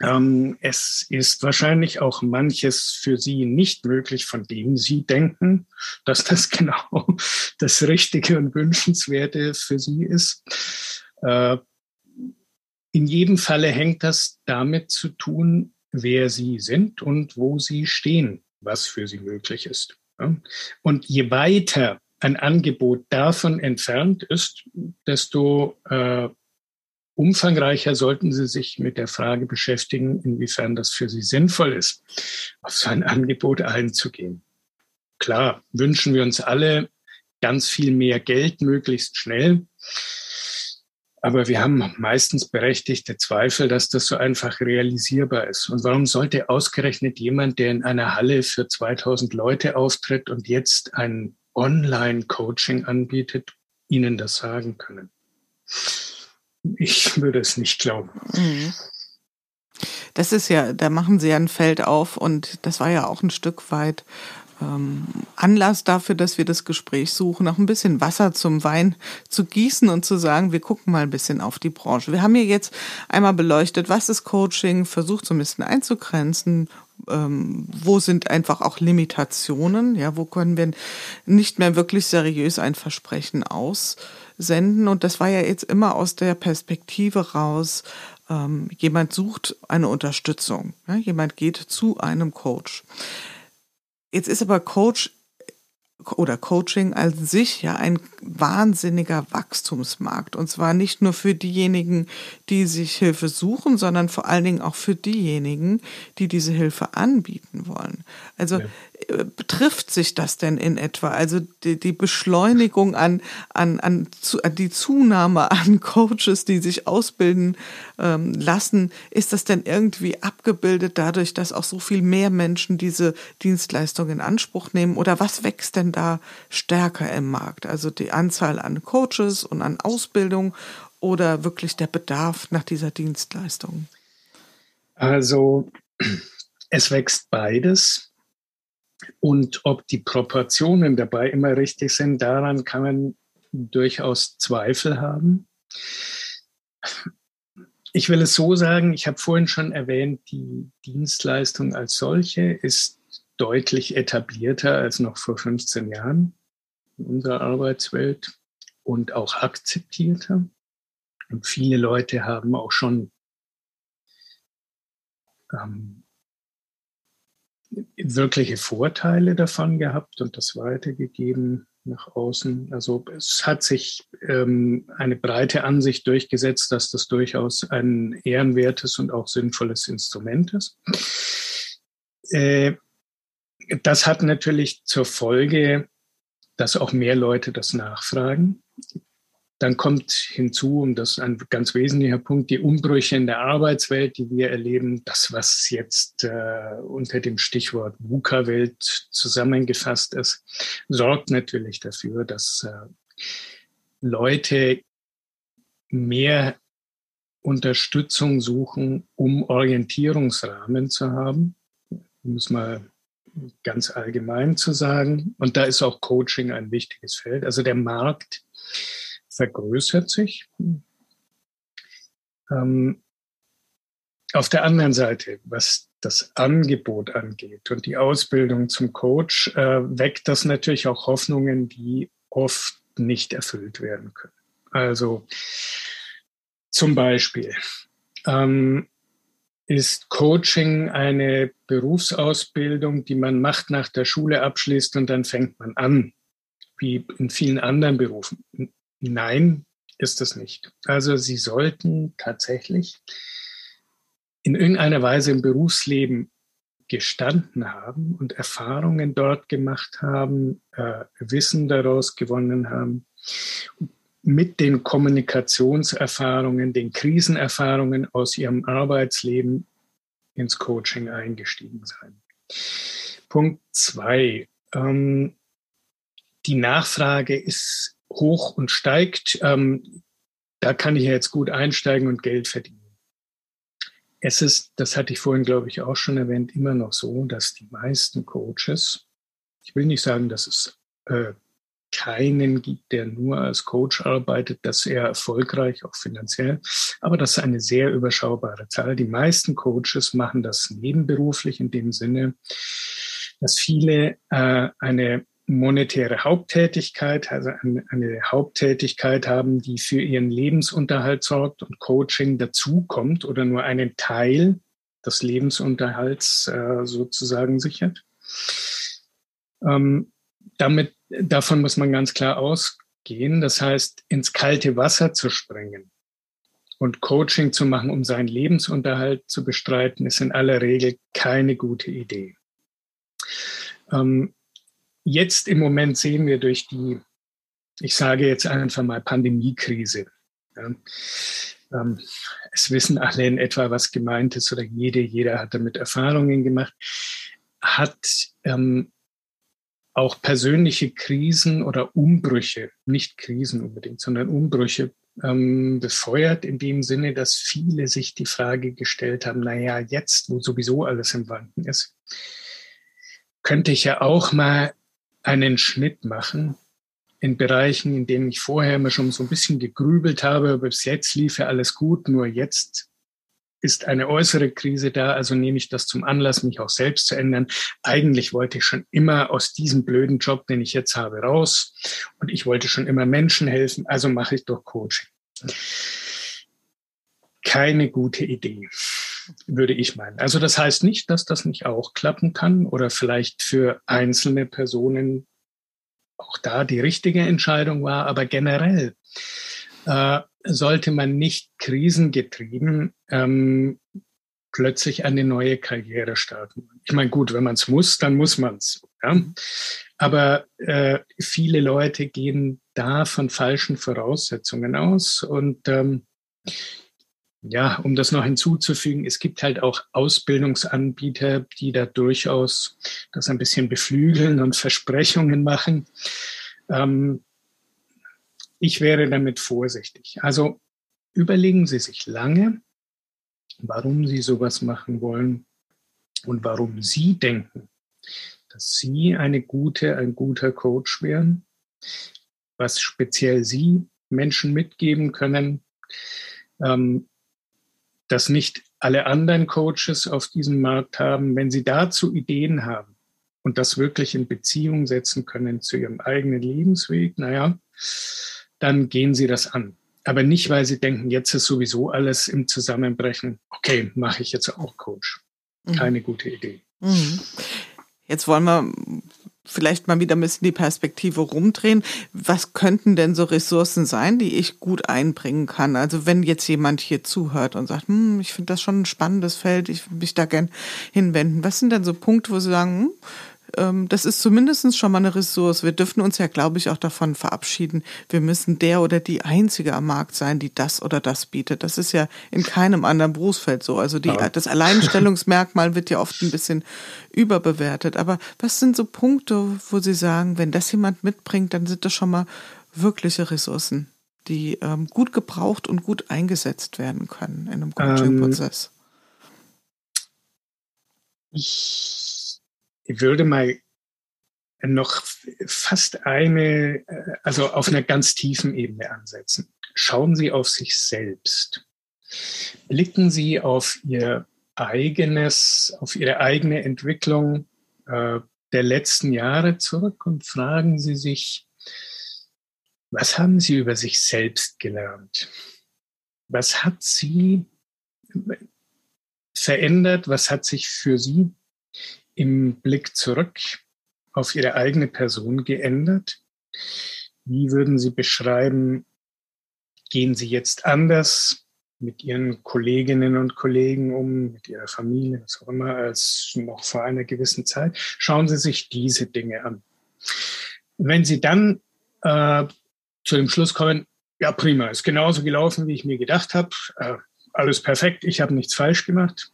Ähm, es ist wahrscheinlich auch manches für Sie nicht möglich, von dem Sie denken, dass *laughs* das genau das Richtige und Wünschenswerte für Sie ist. Äh, in jedem Falle hängt das damit zu tun, wer Sie sind und wo Sie stehen, was für Sie möglich ist. Und je weiter ein Angebot davon entfernt ist, desto äh, umfangreicher sollten Sie sich mit der Frage beschäftigen, inwiefern das für Sie sinnvoll ist, auf so ein *laughs* Angebot einzugehen. Klar, wünschen wir uns alle ganz viel mehr Geld möglichst schnell. Aber wir haben meistens berechtigte Zweifel, dass das so einfach realisierbar ist. Und warum sollte ausgerechnet jemand, der in einer Halle für 2000 Leute auftritt und jetzt ein Online-Coaching anbietet, Ihnen das sagen können? Ich würde es nicht glauben. Mhm. Das ist ja, da machen Sie ja ein Feld auf und das war ja auch ein Stück weit ähm, Anlass dafür, dass wir das Gespräch suchen, auch ein bisschen Wasser zum Wein zu gießen und zu sagen, wir gucken mal ein bisschen auf die Branche. Wir haben hier jetzt einmal beleuchtet, was ist Coaching, versucht so ein bisschen einzugrenzen, ähm, wo sind einfach auch Limitationen, ja, wo können wir nicht mehr wirklich seriös ein Versprechen aussenden. Und das war ja jetzt immer aus der Perspektive raus, ähm, jemand sucht eine Unterstützung, ja, jemand geht zu einem Coach. Jetzt ist aber Coach oder Coaching als sich ja ein wahnsinniger Wachstumsmarkt. Und zwar nicht nur für diejenigen, die sich Hilfe suchen, sondern vor allen Dingen auch für diejenigen, die diese Hilfe anbieten wollen. Also ja. Betrifft sich das denn in etwa? Also die, die Beschleunigung an, an, an, zu, an, die Zunahme an Coaches, die sich ausbilden ähm, lassen, ist das denn irgendwie abgebildet dadurch, dass auch so viel mehr Menschen diese Dienstleistung in Anspruch nehmen? Oder was wächst denn da stärker im Markt? Also die Anzahl an Coaches und an Ausbildung oder wirklich der Bedarf nach dieser Dienstleistung? Also es wächst beides. Und ob die Proportionen dabei immer richtig sind, daran kann man durchaus Zweifel haben. Ich will es so sagen, ich habe vorhin schon erwähnt, die Dienstleistung als solche ist deutlich etablierter als noch vor 15 Jahren in unserer Arbeitswelt und auch akzeptierter. Und viele Leute haben auch schon ähm, wirkliche Vorteile davon gehabt und das weitergegeben nach außen. Also es hat sich ähm, eine breite Ansicht durchgesetzt, dass das durchaus ein ehrenwertes und auch sinnvolles Instrument ist. Äh, das hat natürlich zur Folge, dass auch mehr Leute das nachfragen. Dann kommt hinzu, und das ist ein ganz wesentlicher Punkt, die Umbrüche in der Arbeitswelt, die wir erleben. Das, was jetzt äh, unter dem Stichwort VUCA-Welt zusammengefasst ist, sorgt natürlich dafür, dass äh, Leute mehr Unterstützung suchen, um Orientierungsrahmen zu haben. Es mal ganz allgemein zu sagen. Und da ist auch Coaching ein wichtiges Feld. Also der Markt vergrößert sich. Ähm, auf der anderen Seite, was das Angebot angeht und die Ausbildung zum Coach, äh, weckt das natürlich auch Hoffnungen, die oft nicht erfüllt werden können. Also zum Beispiel ähm, ist Coaching eine Berufsausbildung, die man macht, nach der Schule abschließt und dann fängt man an, wie in vielen anderen Berufen. Nein, ist es nicht. Also Sie sollten tatsächlich in irgendeiner Weise im Berufsleben gestanden haben und Erfahrungen dort gemacht haben, äh, Wissen daraus gewonnen haben, mit den Kommunikationserfahrungen, den Krisenerfahrungen aus ihrem Arbeitsleben ins Coaching eingestiegen sein. Punkt zwei. Ähm, die Nachfrage ist hoch und steigt. Ähm, da kann ich jetzt gut einsteigen und Geld verdienen. Es ist, das hatte ich vorhin, glaube ich, auch schon erwähnt, immer noch so, dass die meisten Coaches, ich will nicht sagen, dass es äh, keinen gibt, der nur als Coach arbeitet, dass er erfolgreich, auch finanziell, aber das ist eine sehr überschaubare Zahl. Die meisten Coaches machen das nebenberuflich in dem Sinne, dass viele äh, eine monetäre Haupttätigkeit, also eine, eine, Haupttätigkeit haben, die für ihren Lebensunterhalt sorgt und Coaching dazukommt oder nur einen Teil des Lebensunterhalts äh, sozusagen sichert. Ähm, damit, davon muss man ganz klar ausgehen. Das heißt, ins kalte Wasser zu springen und Coaching zu machen, um seinen Lebensunterhalt zu bestreiten, ist in aller Regel keine gute Idee. Ähm, jetzt im Moment sehen wir durch die, ich sage jetzt einfach mal Pandemiekrise. Ja, ähm, es wissen alle in etwa, was gemeint ist, oder jede, jeder hat damit Erfahrungen gemacht, hat ähm, auch persönliche Krisen oder Umbrüche, nicht Krisen unbedingt, sondern Umbrüche ähm, befeuert in dem Sinne, dass viele sich die Frage gestellt haben, naja, jetzt, wo sowieso alles im Wanken ist, könnte ich ja auch mal einen Schnitt machen in Bereichen, in denen ich vorher immer schon so ein bisschen gegrübelt habe, bis jetzt lief ja alles gut, nur jetzt ist eine äußere Krise da, also nehme ich das zum Anlass, mich auch selbst zu ändern. Eigentlich wollte ich schon immer aus diesem blöden Job, den ich jetzt habe, raus und ich wollte schon immer Menschen helfen, also mache ich doch Coaching. Keine gute Idee würde ich meinen. Also das heißt nicht, dass das nicht auch klappen kann oder vielleicht für einzelne Personen auch da die richtige Entscheidung war, aber generell äh, sollte man nicht krisengetrieben ähm, plötzlich eine neue Karriere starten. Ich meine, gut, wenn man es muss, dann muss man es. Ja? Aber äh, viele Leute gehen da von falschen Voraussetzungen aus und ähm, ja, um das noch hinzuzufügen, es gibt halt auch Ausbildungsanbieter, die da durchaus das ein bisschen beflügeln und Versprechungen machen. Ähm, ich wäre damit vorsichtig. Also überlegen Sie sich lange, warum Sie sowas machen wollen und warum Sie denken, dass Sie eine gute, ein guter Coach wären, was speziell Sie Menschen mitgeben können, ähm, das nicht alle anderen Coaches auf diesem Markt haben. Wenn Sie dazu Ideen haben und das wirklich in Beziehung setzen können zu Ihrem eigenen Lebensweg, naja, dann gehen Sie das an. Aber nicht, weil Sie denken, jetzt ist sowieso alles im Zusammenbrechen. Okay, mache ich jetzt auch Coach. Mhm. Keine mhm. gute Idee. Mhm. Jetzt wollen wir vielleicht mal wieder ein bisschen die Perspektive rumdrehen. Was könnten denn so Ressourcen sein, die ich gut einbringen kann? Also wenn jetzt jemand hier zuhört und sagt, hm, ich finde das schon ein spannendes Feld, ich würde mich da gern hinwenden. Was sind denn so Punkte, wo Sie sagen, hm, das ist zumindest schon mal eine Ressource. Wir dürfen uns ja, glaube ich, auch davon verabschieden, wir müssen der oder die Einzige am Markt sein, die das oder das bietet. Das ist ja in keinem anderen Berufsfeld so. Also die, ja. das Alleinstellungsmerkmal wird ja oft ein bisschen überbewertet. Aber was sind so Punkte, wo Sie sagen, wenn das jemand mitbringt, dann sind das schon mal wirkliche Ressourcen, die ähm, gut gebraucht und gut eingesetzt werden können in einem Coaching-Prozess? Ähm, ich ich würde mal noch fast eine, äh, also auf einer ganz tiefen Ebene ansetzen. Schauen Sie auf sich selbst. Blicken Sie auf Ihr eigenes, auf Ihre eigene Entwicklung äh, der letzten Jahre zurück und fragen Sie sich, was haben Sie über sich selbst gelernt? Was hat Sie verändert? Was hat sich für Sie im Blick zurück auf Ihre eigene Person geändert? Wie würden Sie beschreiben, gehen Sie jetzt anders mit Ihren Kolleginnen und Kollegen um, mit Ihrer Familie, was auch immer, als noch vor einer gewissen Zeit? Schauen Sie sich diese Dinge an. wenn Sie dann äh, zu dem Schluss kommen, ja prima, ist genauso gelaufen, wie ich mir gedacht habe, äh, alles perfekt, ich habe nichts falsch gemacht.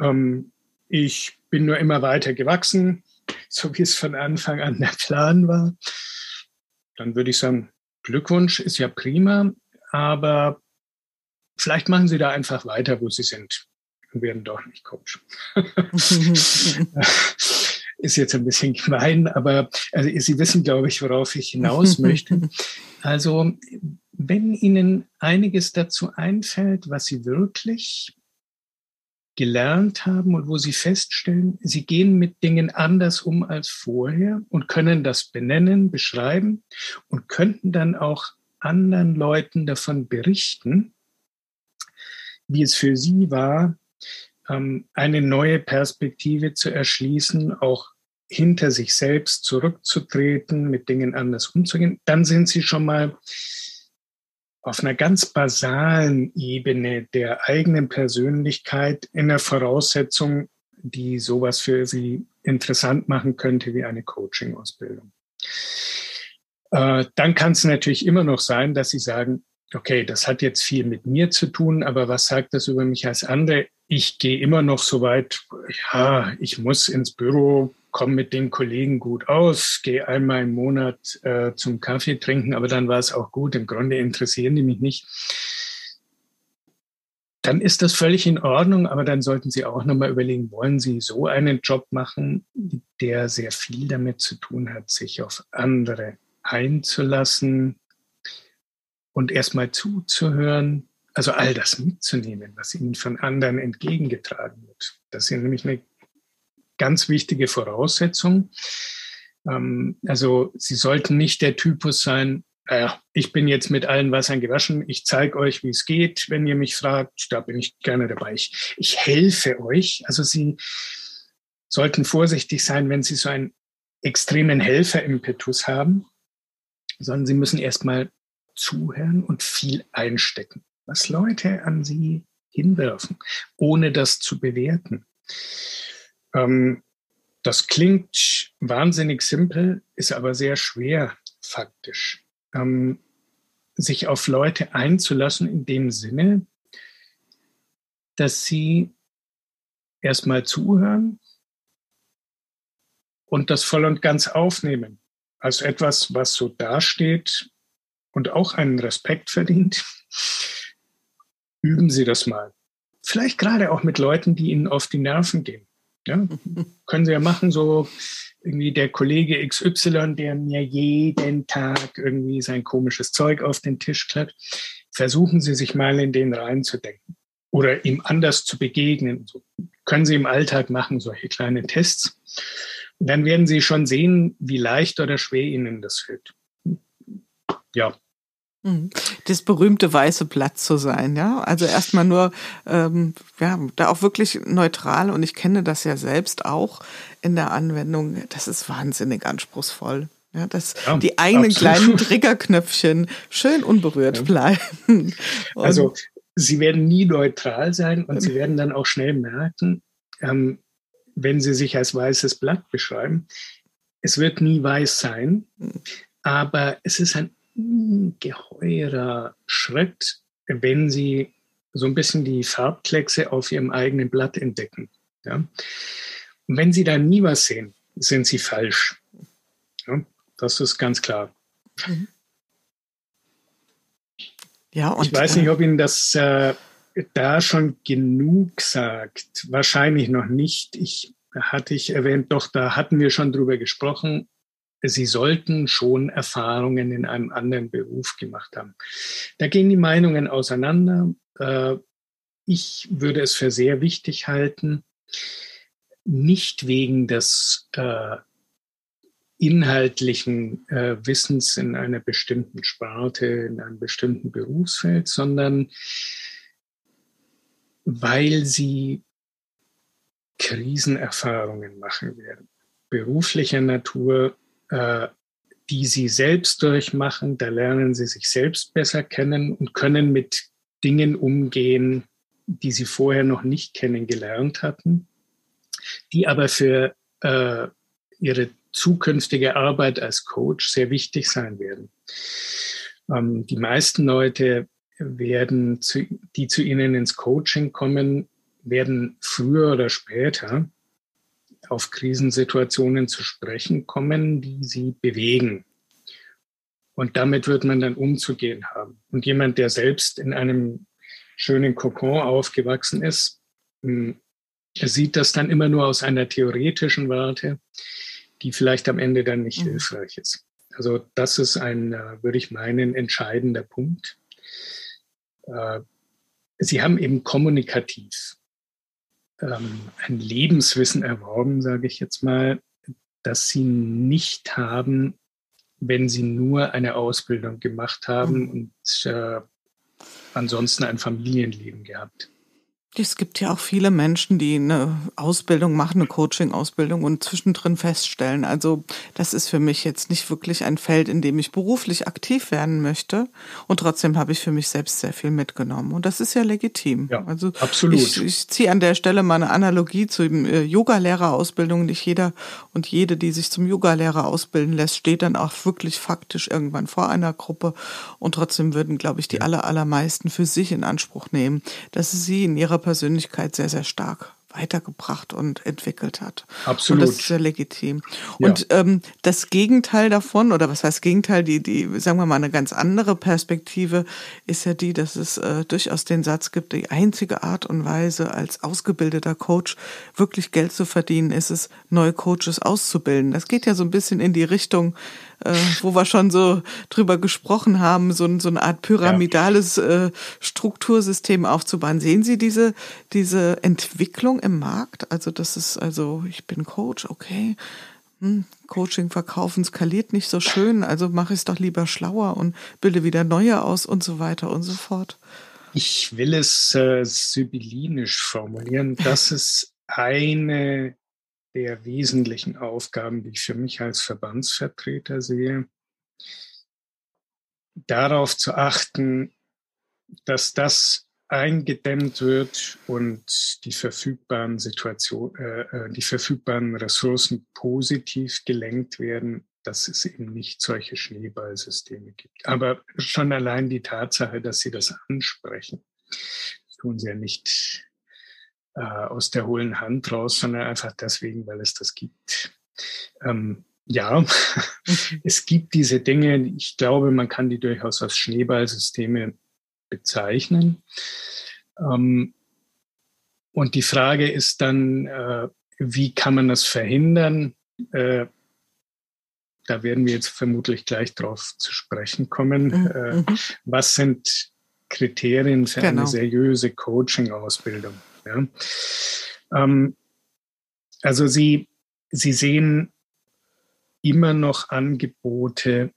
Ähm, ich bin nur immer weiter gewachsen, so wie es von Anfang an der Plan war. Dann würde ich sagen, Glückwunsch ist ja prima, aber vielleicht machen Sie da einfach weiter, wo Sie sind und werden doch nicht Coach. *laughs* ist jetzt ein bisschen gemein, aber also Sie wissen, glaube ich, worauf ich hinaus *laughs* möchte. Also, wenn Ihnen einiges dazu einfällt, was Sie wirklich gelernt haben und wo Sie feststellen, Sie gehen mit Dingen anders um als vorher und können das benennen, beschreiben und könnten dann auch anderen Leuten davon berichten, wie es für Sie war, ähm, eine neue Perspektive zu erschließen, auch hinter sich selbst zurückzutreten, mit Dingen anders umzugehen, dann sind Sie schon mal auf einer ganz basalen Ebene der eigenen Persönlichkeit in der Voraussetzung, die sowas für Sie interessant machen könnte wie eine Coaching-Ausbildung. Äh, dann kann es natürlich immer noch sein, dass Sie sagen, okay, das hat jetzt viel mit mir zu tun, aber was sagt das über mich als andere? Ich gehe immer noch so weit, ja, ich muss ins Büro, komme mit den Kollegen gut aus, gehe einmal im Monat äh, zum Kaffee trinken, aber dann war es auch gut. Im Grunde interessieren die mich nicht. Dann ist das völlig in Ordnung, aber dann sollten Sie auch nochmal überlegen, wollen Sie so einen Job machen, der sehr viel damit zu tun hat, sich auf andere einzulassen und erstmal zuzuhören, also all das mitzunehmen, was Ihnen von anderen entgegengetragen wird. Das ist nämlich eine ganz wichtige Voraussetzung. Ähm, also Sie sollten nicht der Typus sein, äh, ich bin jetzt mit allen Wassern gewaschen, ich zeige euch, wie es geht. Wenn ihr mich fragt, da bin ich gerne dabei. Ich, ich helfe euch. Also Sie sollten vorsichtig sein, wenn Sie so einen extremen Helfer-Impetus haben, sondern Sie müssen erstmal zuhören und viel einstecken, was Leute an Sie hinwerfen, ohne das zu bewerten. Ähm, das klingt wahnsinnig simpel, ist aber sehr schwer faktisch. Ähm, sich auf Leute einzulassen in dem Sinne, dass sie erstmal zuhören und das voll und ganz aufnehmen. Als etwas, was so dasteht und auch einen Respekt verdient. Üben Sie das mal. Vielleicht gerade auch mit Leuten, die Ihnen auf die Nerven gehen. Ja, können Sie ja machen, so irgendwie der Kollege XY, der mir jeden Tag irgendwie sein komisches Zeug auf den Tisch klappt. Versuchen Sie sich mal in den reinzudenken oder ihm anders zu begegnen. So können Sie im Alltag machen, solche kleine Tests. Und dann werden Sie schon sehen, wie leicht oder schwer Ihnen das fällt. Ja. Das berühmte weiße Blatt zu sein, ja. Also erstmal nur, ähm, ja, da auch wirklich neutral und ich kenne das ja selbst auch in der Anwendung. Das ist wahnsinnig anspruchsvoll. Ja, dass ja, die eigenen absolut. kleinen Triggerknöpfchen schön unberührt ja. bleiben. *laughs* Und also sie werden nie neutral sein und sie werden dann auch schnell merken, ähm, wenn sie sich als weißes Blatt beschreiben, es wird nie weiß sein, mhm. aber es ist ein ungeheurer Schritt, wenn Sie so ein bisschen die Farbkleckse auf Ihrem eigenen Blatt entdecken. Ja? Und wenn Sie da nie was sehen, sind Sie falsch. Ja? Das ist ganz klar. Mhm. Ja, und, ich weiß nicht, ob Ihnen das äh, da schon genug sagt. Wahrscheinlich noch nicht. Ich hatte ich erwähnt, doch da hatten wir schon drüber gesprochen. Sie sollten schon Erfahrungen in einem anderen Beruf gemacht haben. Da gehen die Meinungen auseinander. Äh, ich würde es für sehr wichtig halten, nicht wegen des äh, inhaltlichen äh, Wissens in einer bestimmten Sparte, in einem bestimmten Berufsfeld, sondern weil sie Krisenerfahrungen machen werden, beruflicher Natur, äh, die sie selbst durchmachen. Da lernen sie sich selbst besser kennen und können mit Dingen umgehen, die sie vorher noch nicht kennengelernt hatten, die aber für äh, ihre zukünftige Arbeit als Coach sehr wichtig sein werden. Ähm, die meisten Leute werden, zu, die zu Ihnen ins Coaching kommen, werden früher oder später auf Krisensituationen zu sprechen kommen, die sie bewegen. Und damit wird man dann umzugehen haben. Und jemand, der selbst in einem schönen Kokon aufgewachsen ist, hm, sieht das dann immer nur aus einer theoretischen Warte, die vielleicht am Ende dann nicht mhm. hilfreich ist. Also das ist ein, äh, würde ich meinen, entscheidender Punkt. Äh, sie haben eben kommunikativ ähm, ein Lebenswissen erworben, sage ich jetzt mal, das sie nicht haben, wenn sie nur eine Ausbildung gemacht haben mhm. und äh, ansonsten ein Familienleben gehabt. Es gibt ja auch viele Menschen, die eine Ausbildung machen, eine Coaching-Ausbildung und zwischendrin feststellen, also das ist für mich jetzt nicht wirklich ein Feld, in dem ich beruflich aktiv werden möchte. Und trotzdem habe ich für mich selbst sehr viel mitgenommen. Und das ist ja legitim. Ja, also absolut. Ich, ich ziehe an der Stelle mal eine Analogie zu äh, Yoga-Lehrerausbildung. Nicht jeder und jede, die sich zum Yoga-Lehrer ausbilden lässt, steht dann auch wirklich faktisch irgendwann vor einer Gruppe. Und trotzdem würden, glaube ich, die aller, allermeisten für sich in Anspruch nehmen, dass sie in ihrer Persönlichkeit sehr, sehr stark weitergebracht und entwickelt hat. Absolut. Und das ist sehr legitim. Ja. Und ähm, das Gegenteil davon, oder was heißt Gegenteil, die, die, sagen wir mal, eine ganz andere Perspektive ist ja die, dass es äh, durchaus den Satz gibt, die einzige Art und Weise, als ausgebildeter Coach wirklich Geld zu verdienen, ist es, neue Coaches auszubilden. Das geht ja so ein bisschen in die Richtung, äh, wo wir schon so drüber gesprochen haben, so, so eine Art pyramidales äh, Struktursystem aufzubauen. Sehen Sie diese, diese Entwicklung im Markt? Also das ist, also ich bin Coach, okay. Hm, Coaching verkaufen skaliert nicht so schön, also mache ich es doch lieber schlauer und bilde wieder neue aus und so weiter und so fort. Ich will es äh, sibyllinisch formulieren. Das ist eine der wesentlichen Aufgaben, die ich für mich als Verbandsvertreter sehe, darauf zu achten, dass das eingedämmt wird und die verfügbaren Situation, äh, äh, die verfügbaren Ressourcen positiv gelenkt werden, dass es eben nicht solche Schneeballsysteme gibt. Aber schon allein die Tatsache, dass Sie das ansprechen, tun Sie ja nicht äh, aus der hohlen Hand raus, sondern einfach deswegen, weil es das gibt. Ähm, ja, mhm. *laughs* es gibt diese Dinge, ich glaube, man kann die durchaus als Schneeballsysteme bezeichnen. Ähm, und die Frage ist dann, äh, wie kann man das verhindern? Äh, da werden wir jetzt vermutlich gleich drauf zu sprechen kommen. Mhm. Äh, was sind Kriterien für genau. eine seriöse Coaching-Ausbildung? Ja. Ähm, also Sie, Sie sehen immer noch Angebote,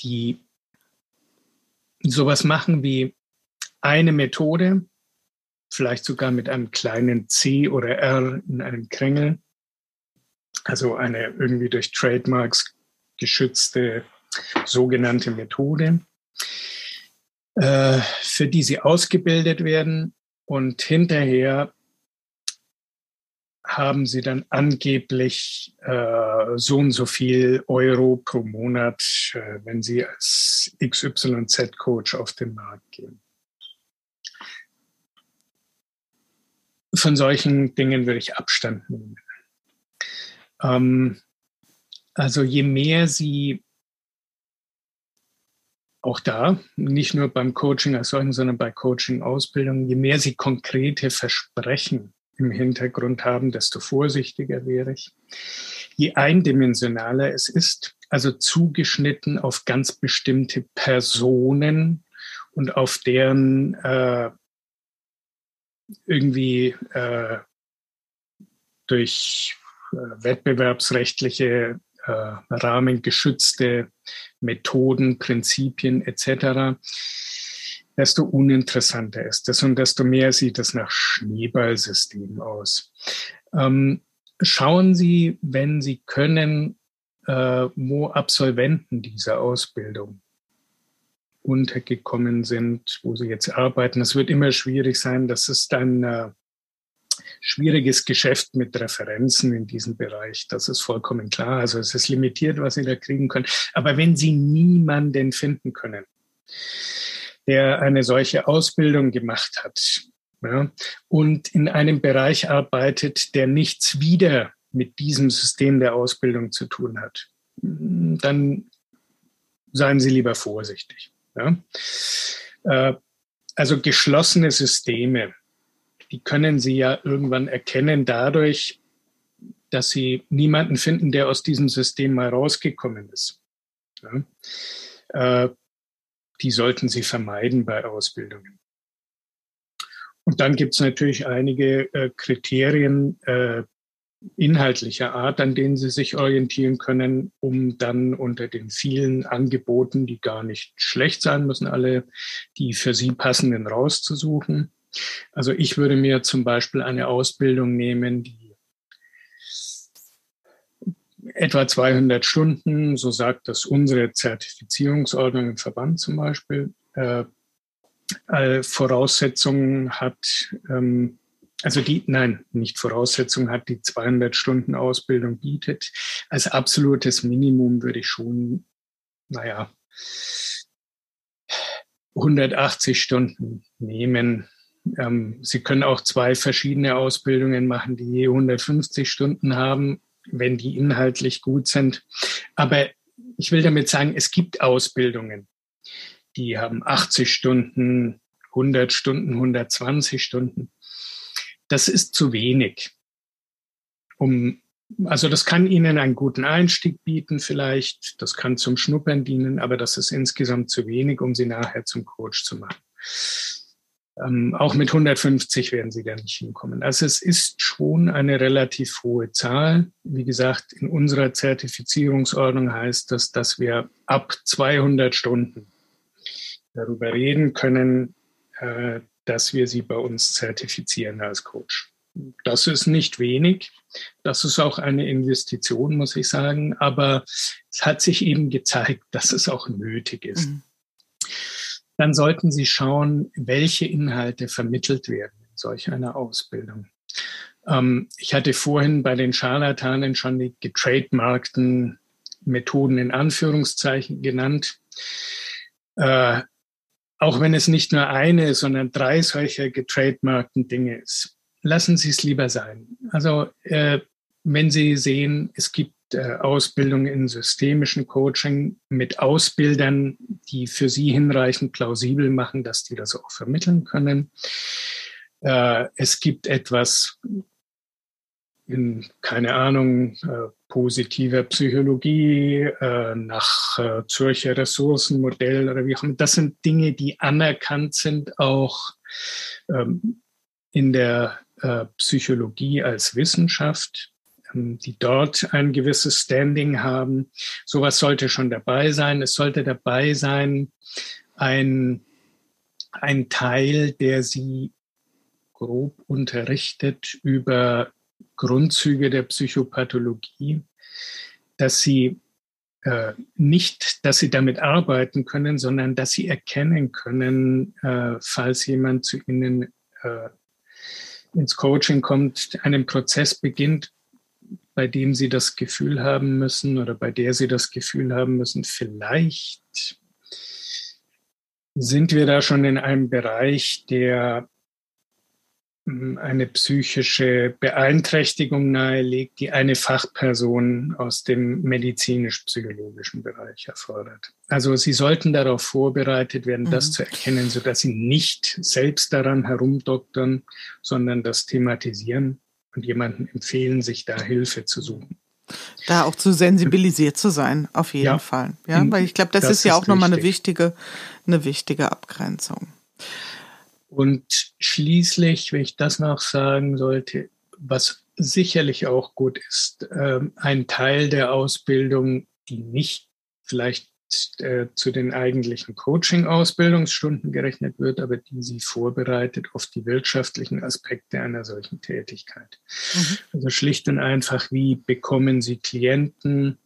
die sowas machen wie eine Methode, vielleicht sogar mit einem kleinen C oder R in einem Kringel, also eine irgendwie durch Trademarks geschützte sogenannte Methode, äh, für die sie ausgebildet werden und hinterher haben sie dann angeblich äh, so und so viel Euro pro Monat, äh, wenn sie als XYZ-Coach auf den Markt gehen. Von solchen Dingen würde ich Abstand nehmen. Ähm, also je mehr sie auch da, nicht nur beim Coaching als solchen, sondern bei Coaching-Ausbildungen, je mehr sie konkrete Versprechen im Hintergrund haben, desto vorsichtiger wäre ich. Je eindimensionaler es ist, also zugeschnitten auf ganz bestimmte Personen und auf deren äh, irgendwie äh, durch äh, wettbewerbsrechtliche äh, Rahmen geschützte Methoden, Prinzipien etc., desto uninteressanter ist es und desto mehr sieht es nach Schneeballsystem aus. Ähm, schauen Sie, wenn Sie können, äh, wo Absolventen dieser Ausbildung untergekommen sind, wo sie jetzt arbeiten. Es wird immer schwierig sein. Das ist ein äh, schwieriges Geschäft mit Referenzen in diesem Bereich. Das ist vollkommen klar. Also es ist limitiert, was Sie da kriegen können. Aber wenn Sie niemanden finden können, der eine solche Ausbildung gemacht hat ja, und in einem Bereich arbeitet, der nichts wieder mit diesem System der Ausbildung zu tun hat, dann seien Sie lieber vorsichtig. Ja. Äh, also geschlossene Systeme, die können Sie ja irgendwann erkennen dadurch, dass Sie niemanden finden, der aus diesem System mal rausgekommen ist. Ja. Äh, die sollten Sie vermeiden bei Ausbildungen. Und dann gibt es natürlich einige äh, Kriterien, äh, inhaltlicher Art, an denen sie sich orientieren können, um dann unter den vielen Angeboten, die gar nicht schlecht sein müssen, alle die für sie passenden rauszusuchen. Also ich würde mir zum Beispiel eine Ausbildung nehmen, die etwa 200 Stunden, so sagt das unsere Zertifizierungsordnung im Verband zum Beispiel, äh, Voraussetzungen hat, ähm, also die, nein, nicht Voraussetzung hat, die 200 Stunden Ausbildung bietet. Als absolutes Minimum würde ich schon, naja, 180 Stunden nehmen. Ähm, Sie können auch zwei verschiedene Ausbildungen machen, die je 150 Stunden haben, wenn die inhaltlich gut sind. Aber ich will damit sagen, es gibt Ausbildungen, die haben 80 Stunden, 100 Stunden, 120 Stunden das ist zu wenig. Um, also das kann Ihnen einen guten Einstieg bieten vielleicht, das kann zum Schnuppern dienen, aber das ist insgesamt zu wenig, um Sie nachher zum Coach zu machen. Ähm, auch mit 150 werden Sie da nicht hinkommen. Also es ist schon eine relativ hohe Zahl. Wie gesagt, in unserer Zertifizierungsordnung heißt das, dass wir ab 200 Stunden darüber reden können, äh, dass wir sie bei uns zertifizieren als Coach. Das ist nicht wenig. Das ist auch eine Investition, muss ich sagen. Aber es hat sich eben gezeigt, dass es auch nötig ist. Mhm. Dann sollten Sie schauen, welche Inhalte vermittelt werden in solch einer Ausbildung. Ähm, ich hatte vorhin bei den Scharlatanen schon die getrademarkten Methoden in Anführungszeichen genannt. Äh, auch wenn es nicht nur eine, sondern drei solcher getrademarkten Dinge ist. Lassen Sie es lieber sein. Also äh, wenn Sie sehen, es gibt Ausbildung in systemischen Coaching mit Ausbildern, die für Sie hinreichend plausibel machen, dass die das auch vermitteln können. Äh, es gibt etwas in, keine Ahnung, äh, positiver Psychologie, äh, nach Zürcher Ressourcenmodell oder wie auch immer. Das sind Dinge, die anerkannt sind, auch ähm, in der Psychologie als Wissenschaft, die dort ein gewisses Standing haben. Sowas sollte schon dabei sein. Es sollte dabei sein, ein, ein Teil, der sie grob unterrichtet über Grundzüge der Psychopathologie, dass sie äh, nicht, dass sie damit arbeiten können, sondern dass sie erkennen können, äh, falls jemand zu ihnen äh, ins Coaching kommt, einen Prozess beginnt, bei dem sie das Gefühl haben müssen oder bei der sie das Gefühl haben müssen, vielleicht sind wir da schon in einem Bereich, der eine psychische Beeinträchtigung nahelegt, die eine Fachperson aus dem medizinisch-psychologischen Bereich erfordert. Also Sie sollten darauf vorbereitet werden, mhm. das zu erkennen, sodass Sie nicht selbst daran herumdoktern, sondern das thematisieren und jemanden empfehlen, sich da Hilfe zu suchen. Da auch zu sensibilisiert zu sein, auf jeden ja, Fall. Ja, weil ich glaube, das, das, ist ja auch nochmal eine wichtige, eine wichtige Abgrenzung. Und schließlich, wenn ich das noch sagen sollte, was sicherlich auch gut ist, äh, ein Teil der Ausbildung, die nicht vielleicht äh, zu den eigentlichen Coaching-Ausbildungsstunden gerechnet wird, aber die sie vorbereitet auf die wirtschaftlichen Aspekte einer solchen Tätigkeit. Mhm. Also schlicht und einfach, wie bekommen Sie Klienten,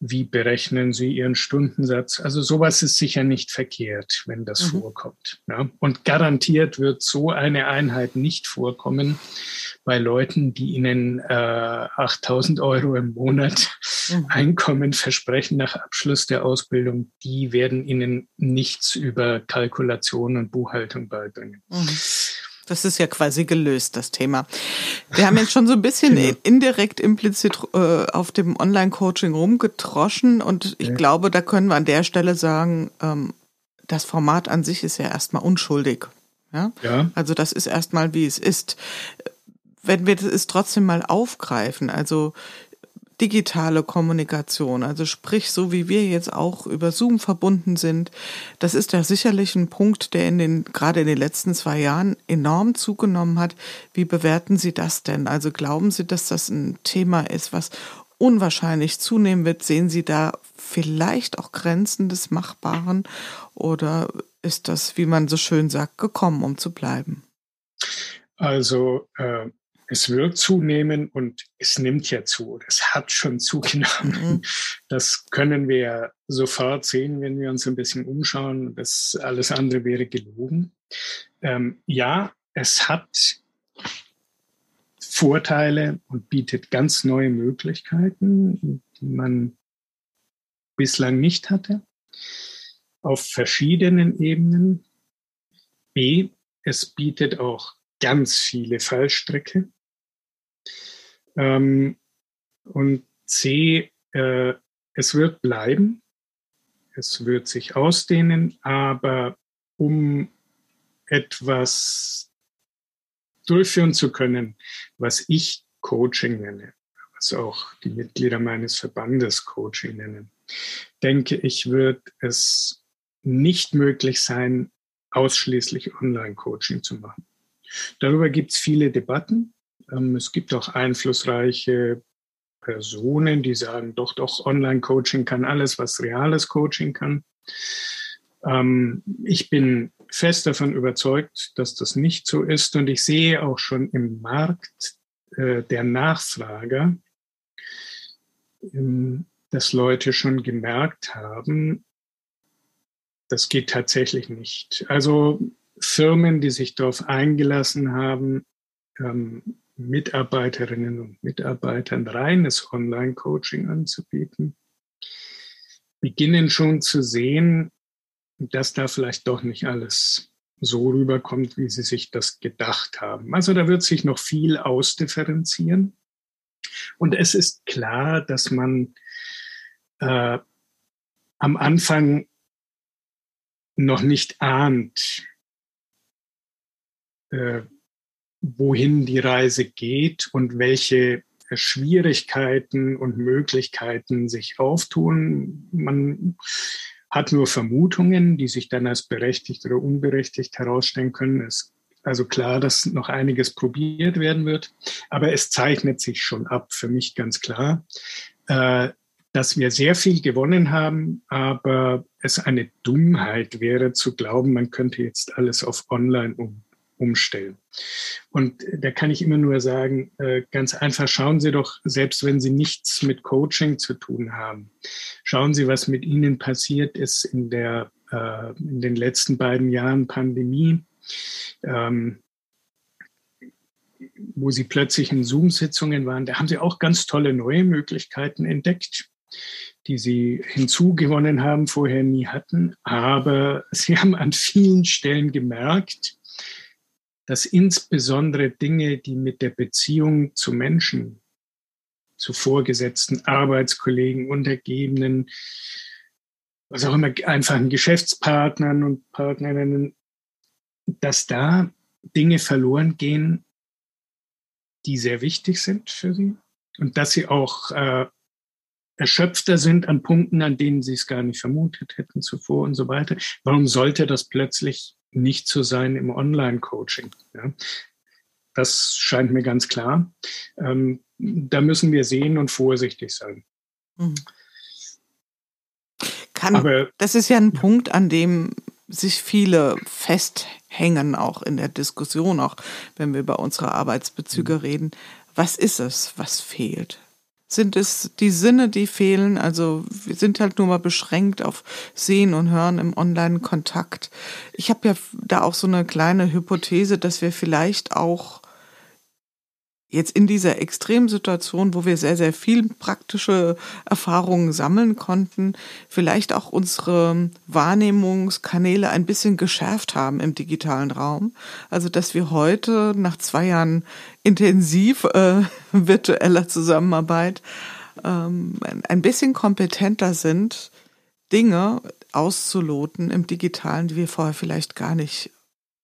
wie berechnen Sie Ihren Stundensatz? Also sowas ist sicher nicht verkehrt, wenn das mhm. vorkommt. Ja? Und garantiert wird so eine Einheit nicht vorkommen bei Leuten, die Ihnen äh, 8000 Euro im Monat mhm. Einkommen versprechen nach Abschluss der Ausbildung. Die werden Ihnen nichts über Kalkulation und Buchhaltung beibringen. Mhm. Das ist ja quasi gelöst, das Thema. Wir haben jetzt schon so ein bisschen *laughs* genau. indirekt implizit äh, auf dem Online-Coaching rumgetroschen und ich ja. glaube, da können wir an der Stelle sagen, ähm, das Format an sich ist ja erstmal unschuldig. Ja? ja. Also das ist erstmal, wie es ist. Wenn wir es trotzdem mal aufgreifen, also digitale Kommunikation, also sprich, so wie wir jetzt auch über Zoom verbunden sind, das ist ja sicherlich ein Punkt, der in den, gerade in den letzten zwei Jahren enorm zugenommen hat. Wie bewerten Sie das denn? Also glauben Sie, dass das ein Thema ist, was unwahrscheinlich zunehmen wird? Sehen Sie da vielleicht auch Grenzen des Machbaren? Oder ist das, wie man so schön sagt, gekommen, um zu bleiben? Also, äh es wird zunehmen und es nimmt ja zu. Es hat schon zugenommen. Mhm. Das können wir sofort sehen, wenn wir uns ein bisschen umschauen. Das alles andere wäre gelogen. Ähm, ja, es hat Vorteile und bietet ganz neue Möglichkeiten, die man bislang nicht hatte, auf verschiedenen Ebenen. B, es bietet auch ganz viele Fallstricke. Ähm, und C, äh, es wird bleiben, es wird sich ausdehnen, aber um etwas durchführen zu können, was ich Coaching nenne, was auch die Mitglieder meines Verbandes Coaching nennen, denke ich, wird es nicht möglich sein, ausschließlich Online-Coaching zu machen. Darüber gibt es viele Debatten. Ähm, es gibt auch einflussreiche Personen, die sagen, doch, doch, Online-Coaching kann alles, was reales Coaching kann. Ähm, ich bin fest davon überzeugt, dass das nicht so ist. Und ich sehe auch schon im Markt äh, der Nachfrager, ähm, dass Leute schon gemerkt haben, das geht tatsächlich nicht. Also Firmen, die sich darauf eingelassen haben, Mitarbeiterinnen und Mitarbeitern reines Online-Coaching anzubieten, beginnen schon zu sehen, dass da vielleicht doch nicht alles so rüberkommt, wie sie sich das gedacht haben. Also da wird sich noch viel ausdifferenzieren. Und es ist klar, dass man äh, am Anfang noch nicht ahnt, äh, wohin die Reise geht und welche Schwierigkeiten und Möglichkeiten sich auftun. Man hat nur Vermutungen, die sich dann als berechtigt oder unberechtigt herausstellen können. Es ist also klar, dass noch einiges probiert werden wird, aber es zeichnet sich schon ab, für mich ganz klar, äh, dass wir sehr viel gewonnen haben, aber es eine Dummheit wäre zu glauben, man könnte jetzt alles auf Online um, umstellen. Und da kann ich immer nur sagen, äh, ganz einfach, schauen Sie doch, selbst wenn Sie nichts mit Coaching zu tun haben, schauen Sie, was mit Ihnen passiert ist in, der, äh, in den letzten beiden Jahren Pandemie. Ähm, wo sie plötzlich in Zoom-Sitzungen waren, da haben sie auch ganz tolle neue Möglichkeiten entdeckt, die sie hinzugewonnen haben, vorher nie hatten. Aber *laughs* sie haben an vielen Stellen gemerkt, dass insbesondere Dinge, die mit der Beziehung zu Menschen, zu Vorgesetzten, Arbeitskollegen, Untergebenen, was auch immer, einfachen Geschäftspartnern und Partnerinnen, dass da Dinge verloren gehen, die sehr wichtig sind für sie und dass sie auch äh, erschöpfter sind an Punkten, an denen sie es gar nicht vermutet hätten zuvor und so weiter. Warum sollte das plötzlich nicht zu sein im Online-Coaching. Ja. Das scheint mir ganz klar. Ähm, da müssen wir sehen und vorsichtig sein. Mhm. Kann, Aber, das ist ja ein Punkt, an dem sich viele festhängen, auch in der Diskussion, auch wenn wir über unsere Arbeitsbezüge mhm. reden. Was ist es, was fehlt? Sind es die Sinne, die fehlen? Also wir sind halt nur mal beschränkt auf Sehen und Hören im Online-Kontakt. Ich habe ja da auch so eine kleine Hypothese, dass wir vielleicht auch jetzt in dieser Extremsituation, wo wir sehr, sehr viel praktische Erfahrungen sammeln konnten, vielleicht auch unsere Wahrnehmungskanäle ein bisschen geschärft haben im digitalen Raum. Also, dass wir heute nach zwei Jahren intensiv äh, *laughs* virtueller Zusammenarbeit ähm, ein bisschen kompetenter sind, Dinge auszuloten im digitalen, die wir vorher vielleicht gar nicht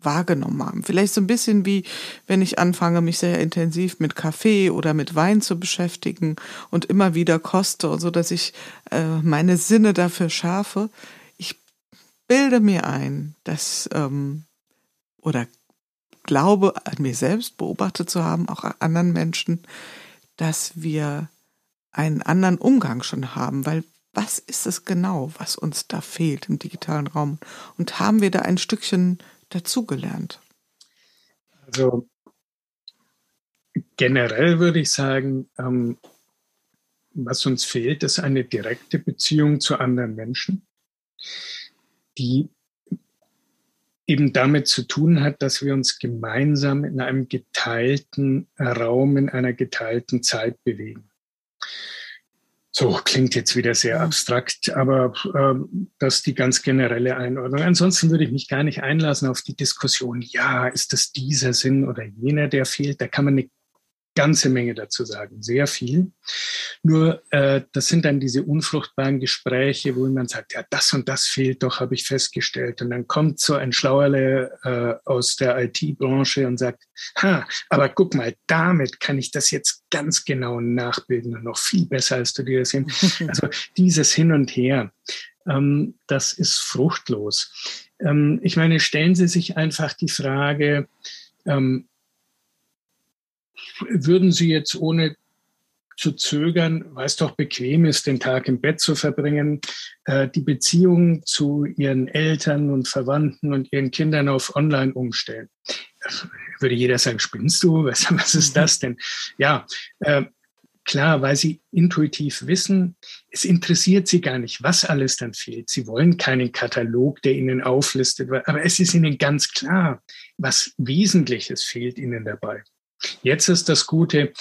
wahrgenommen haben. Vielleicht so ein bisschen wie, wenn ich anfange, mich sehr intensiv mit Kaffee oder mit Wein zu beschäftigen und immer wieder koste, so dass ich äh, meine Sinne dafür schärfe. Ich bilde mir ein, dass ähm, oder glaube an mir selbst beobachtet zu haben, auch an anderen Menschen, dass wir einen anderen Umgang schon haben, weil was ist es genau, was uns da fehlt im digitalen Raum? Und haben wir da ein Stückchen dazugelernt? Also generell würde ich sagen, ähm, was uns fehlt, ist eine direkte Beziehung zu anderen Menschen, die eben damit zu tun hat, dass wir uns gemeinsam in einem geteilten Raum, in einer geteilten Zeit bewegen. So klingt jetzt wieder sehr abstrakt, aber ähm, das ist die ganz generelle Einordnung. Ansonsten würde ich mich gar nicht einlassen auf die Diskussion, ja, ist das dieser Sinn oder jener, der fehlt. Da kann man eine ganze Menge dazu sagen, sehr viel. Nur äh, das sind dann diese unfruchtbaren Gespräche, wo man sagt, ja, das und das fehlt doch, habe ich festgestellt. Und dann kommt so ein Schlauerle äh, aus der IT-Branche und sagt, ha, aber guck mal, damit kann ich das jetzt ganz genau nachbilden und noch viel besser, als du dir das hin. *laughs* Also dieses Hin und Her, ähm, das ist fruchtlos. Ähm, ich meine, stellen Sie sich einfach die Frage, ähm, würden Sie jetzt ohne zu zögern, weil es doch bequem ist, den Tag im Bett zu verbringen, äh, die Beziehung zu ihren Eltern und Verwandten und ihren Kindern auf Online umstellen. Würde jeder sagen, spinnst du? *laughs* Was, was ist das denn? Ja, äh, klar, weil sie intuitiv wissen, es interessiert sie gar nicht, was alles dann fehlt. Sie wollen keinen Katalog, der ihnen auflistet, aber es ist ihnen ganz klar, was Wesentliches fehlt ihnen dabei. Jetzt ist das Gute,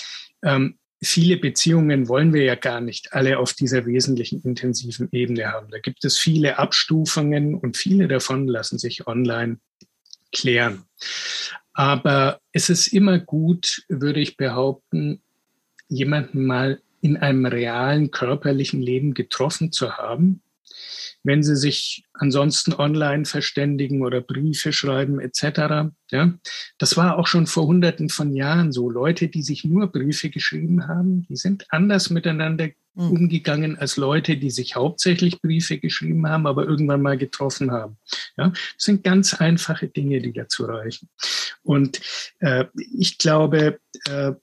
ähm, viele Beziehungen wollen wir ja gar nicht alle auf dieser wesentlichen intensiven Ebene haben. Da gibt es viele Abstufungen und viele davon lassen sich online klären. Aber es ist immer gut, würde ich behaupten, jemanden mal in einem realen körperlichen Leben getroffen zu haben, wenn sie sich ansonsten online verständigen oder Briefe schreiben etc. Ja, das war auch schon vor Hunderten von Jahren so. Leute, die sich nur Briefe geschrieben haben, die sind anders miteinander mhm. umgegangen als Leute, die sich hauptsächlich Briefe geschrieben haben, aber irgendwann mal getroffen haben. Ja, das sind ganz einfache Dinge, die dazu reichen. Und äh, ich glaube, äh,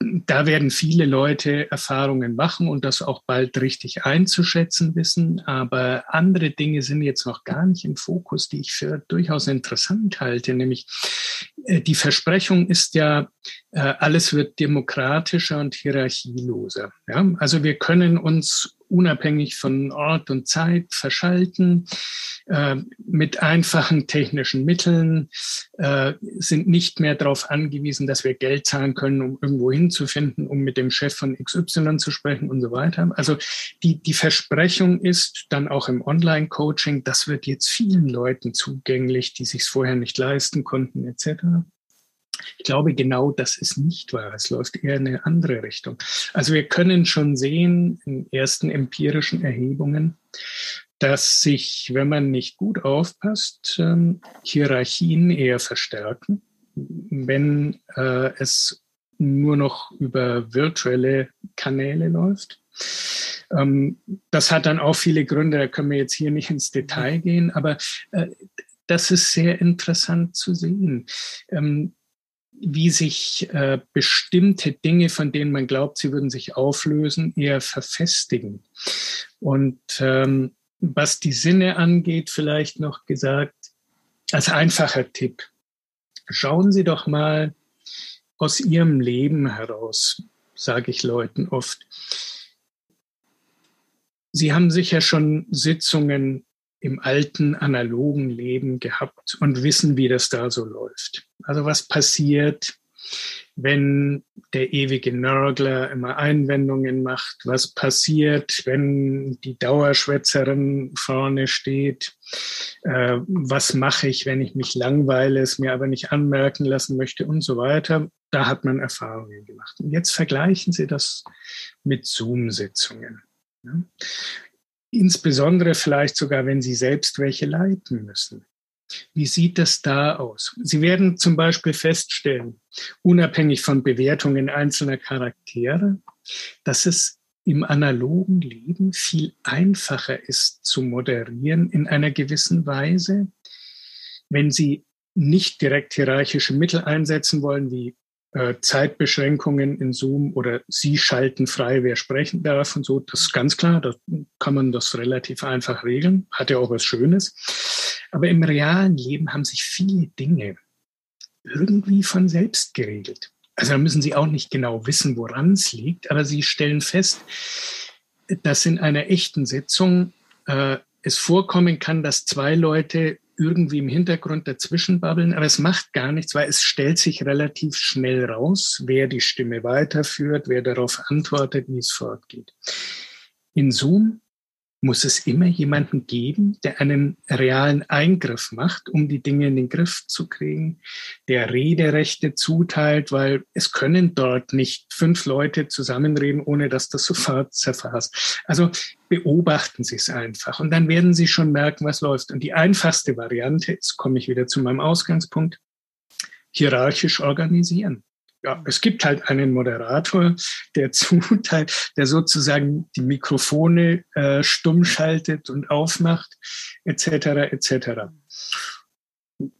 da werden viele Leute Erfahrungen machen und das auch bald richtig einzuschätzen wissen. Aber andere Dinge sind jetzt noch gar nicht im Fokus, die ich für durchaus interessant halte. Nämlich äh, die Versprechung ist ja, äh, alles wird demokratischer und hierarchieloser. Ja? Also wir können uns unabhängig von Ort und Zeit verschalten, äh, mit einfachen technischen Mitteln, äh, sind nicht mehr darauf angewiesen, dass wir Geld zahlen können, um irgendwo hinzufinden, um mit dem Chef von XY zu sprechen und so weiter. Also die, die Versprechung ist dann auch im Online-Coaching, das wird jetzt vielen Leuten zugänglich, die sich vorher nicht leisten konnten, etc. Ich glaube, genau das ist nicht wahr. Es läuft eher in eine andere Richtung. Also wir können schon sehen in ersten empirischen Erhebungen, dass sich, wenn man nicht gut aufpasst, ähm, Hierarchien eher verstärken, wenn äh, es nur noch über virtuelle Kanäle läuft. Ähm, das hat dann auch viele Gründe, da können wir jetzt hier nicht ins Detail gehen, aber äh, das ist sehr interessant zu sehen. Wie sich äh, bestimmte Dinge, von denen man glaubt, sie würden sich auflösen, eher verfestigen. Und ähm, was die Sinne angeht, vielleicht noch gesagt, als einfacher Tipp, schauen Sie doch mal aus Ihrem Leben heraus, sage ich Leuten oft. Sie haben sicher schon Sitzungen im alten analogen Leben gehabt und wissen, wie das da so läuft. Also was passiert, wenn der ewige Nörgler immer Einwendungen macht, was passiert, wenn die Dauerschwätzerin vorne steht, äh, was mache ich, wenn ich mich langweile, es mir aber nicht anmerken lassen möchte und so weiter. Da hat man Erfahrungen gemacht. Und jetzt vergleichen Sie das mit Zoom-Sitzungen. Ja? Insbesondere vielleicht sogar, wenn Sie selbst welche leiten müssen. Wie sieht das da aus? Sie werden zum Beispiel feststellen, unabhängig von Bewertungen einzelner Charaktere, dass es im analogen Leben viel einfacher ist zu moderieren in einer gewissen Weise, wenn Sie nicht direkt hierarchische Mittel einsetzen wollen, wie Zeitbeschränkungen in Zoom oder Sie schalten frei, wer sprechen darf und so. Das ist ganz klar, da kann man das relativ einfach regeln. Hat ja auch was Schönes. Aber im realen Leben haben sich viele Dinge irgendwie von selbst geregelt. Also da müssen Sie auch nicht genau wissen, woran es liegt, aber Sie stellen fest, dass in einer echten Sitzung äh, es vorkommen kann, dass zwei Leute irgendwie im Hintergrund dazwischen babbeln, aber es macht gar nichts, weil es stellt sich relativ schnell raus, wer die Stimme weiterführt, wer darauf antwortet, wie es fortgeht. In Zoom muss es immer jemanden geben, der einen realen Eingriff macht, um die Dinge in den Griff zu kriegen, der Rederechte zuteilt, weil es können dort nicht fünf Leute zusammenreden, ohne dass das sofort zerfasst. Also beobachten Sie es einfach und dann werden Sie schon merken, was läuft. Und die einfachste Variante, jetzt komme ich wieder zu meinem Ausgangspunkt, hierarchisch organisieren ja, es gibt halt einen Moderator, der *laughs* zuteilt, der sozusagen die Mikrofone äh, stumm schaltet und aufmacht, etc. etc.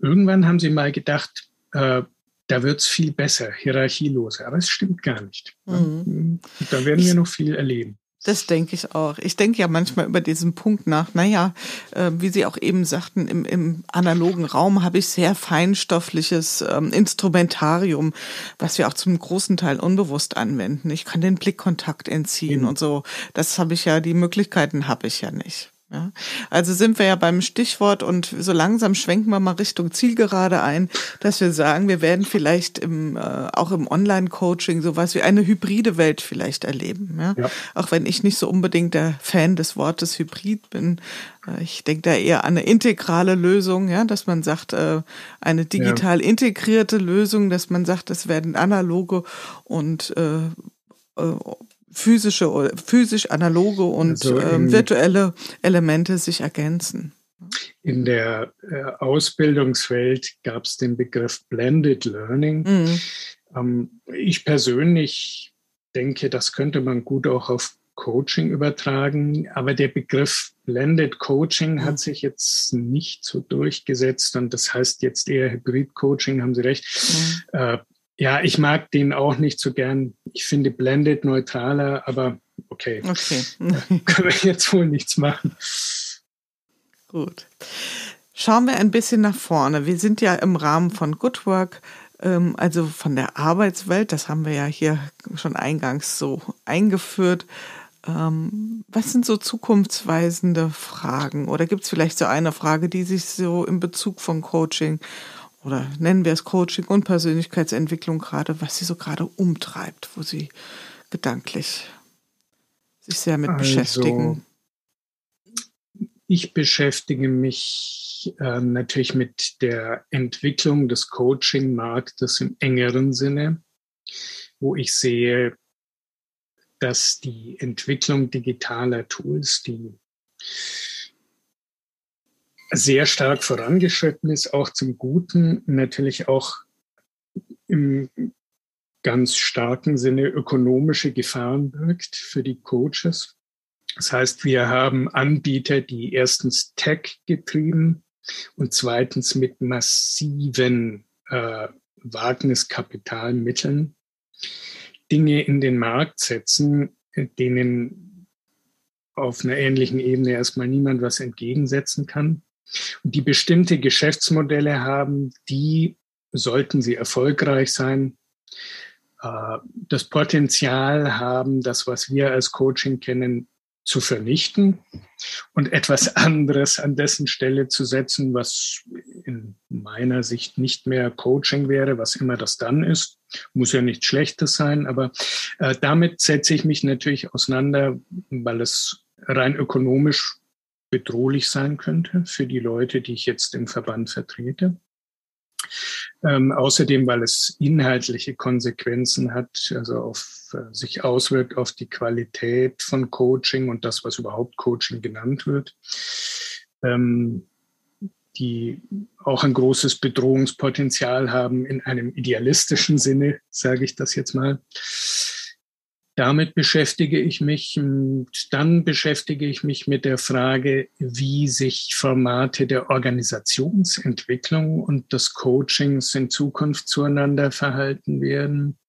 Irgendwann haben sie mal gedacht, äh, da wird's viel besser, hierarchieloser. Aber es stimmt gar nicht. Mhm. Da werden wir noch viel erleben. Das denke ich auch. Ich denke ja manchmal über diesen Punkt nach. Naja, äh, wie Sie auch eben sagten, im, im analogen Raum habe ich sehr feinstoffliches ähm, Instrumentarium, was wir auch zum großen Teil unbewusst anwenden. Ich kann den Blickkontakt entziehen mhm. und so. Das habe ich ja, die Möglichkeiten habe ich ja nicht. Ja, also sind wir ja beim Stichwort und so langsam schwenken wir mal Richtung Zielgerade ein, dass wir sagen, wir werden vielleicht im, äh, auch im Online-Coaching sowas wie eine hybride Welt vielleicht erleben. Ja? ja? Auch wenn ich nicht so unbedingt der Fan des Wortes Hybrid bin. Äh, ich denke da eher an eine integrale Lösung, ja, dass man sagt, äh, eine digital integrierte Lösung, dass man sagt, es werden analoge und äh, äh physische, physisch analoge und also ähm, virtuelle Elemente sich ergänzen. In der äh, Ausbildungswelt gab es den Begriff Blended Learning. Mhm. Ähm, ich persönlich denke, das könnte man gut auch auf Coaching übertragen, aber der Begriff Blended Coaching mhm. hat sich jetzt nicht so durchgesetzt und das heißt jetzt eher Hybrid Coaching, haben Sie recht. Mhm. Äh, ja, ich mag den auch nicht so gern. Ich finde Blended neutraler, aber okay. Okay. *laughs* können wir jetzt wohl nichts machen. Gut. Schauen wir ein bisschen nach vorne. Wir sind ja im Rahmen von Good Work, ähm, also von der Arbeitswelt, das haben wir ja hier schon eingangs so eingeführt. Ähm, was sind so zukunftsweisende Fragen? Oder gibt es vielleicht so eine Frage, die sich so im Bezug von Coaching oder nennen wir es Coaching und Persönlichkeitsentwicklung gerade, was sie so gerade umtreibt, wo sie gedanklich sich sehr mit also, beschäftigen? Ich beschäftige mich äh, natürlich mit der Entwicklung des Coaching-Marktes im engeren Sinne, wo ich sehe, dass die Entwicklung digitaler Tools, die sehr stark vorangeschritten ist, auch zum Guten, natürlich auch im ganz starken Sinne ökonomische Gefahren birgt für die Coaches. Das heißt, wir haben Anbieter, die erstens Tech getrieben und zweitens mit massiven äh, Wagniskapitalmitteln Dinge in den Markt setzen, denen auf einer ähnlichen Ebene erstmal niemand was entgegensetzen kann. Die bestimmte Geschäftsmodelle haben, die, sollten sie erfolgreich sein, äh, das Potenzial haben, das, was wir als Coaching kennen, zu vernichten und etwas *laughs* anderes an dessen Stelle zu setzen, was in meiner Sicht nicht mehr Coaching wäre, was immer das dann ist. Muss ja nichts Schlechtes sein, aber äh, damit setze ich mich natürlich auseinander, weil es rein ökonomisch bedrohlich sein könnte für die Leute, die ich jetzt im Verband vertrete. Ähm, außerdem, weil es inhaltliche Konsequenzen hat, also auf, äh, sich auswirkt auf die Qualität von Coaching und das, was überhaupt Coaching genannt wird. Ähm, die auch ein großes Bedrohungspotenzial haben in einem idealistischen Sinne, sage ich das jetzt mal. Damit beschäftige ich mich. Und dann beschäftige ich mich mit der Frage, wie sich Formate der Organisationsentwicklung und des Coachings in Zukunft zueinander verhalten werden.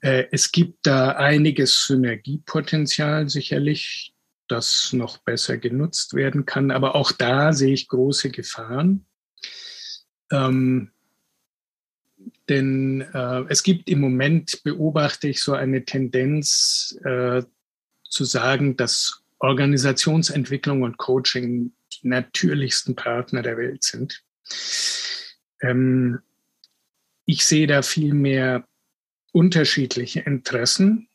Äh, es gibt da einiges Synergiepotenzial sicherlich, das noch besser genutzt werden kann. Aber auch da sehe ich große Gefahren. Ähm, denn äh, es gibt im Moment, beobachte ich so eine Tendenz äh, zu sagen, dass Organisationsentwicklung und Coaching die natürlichsten Partner der Welt sind. Ähm, ich sehe da viel mehr unterschiedliche Interessen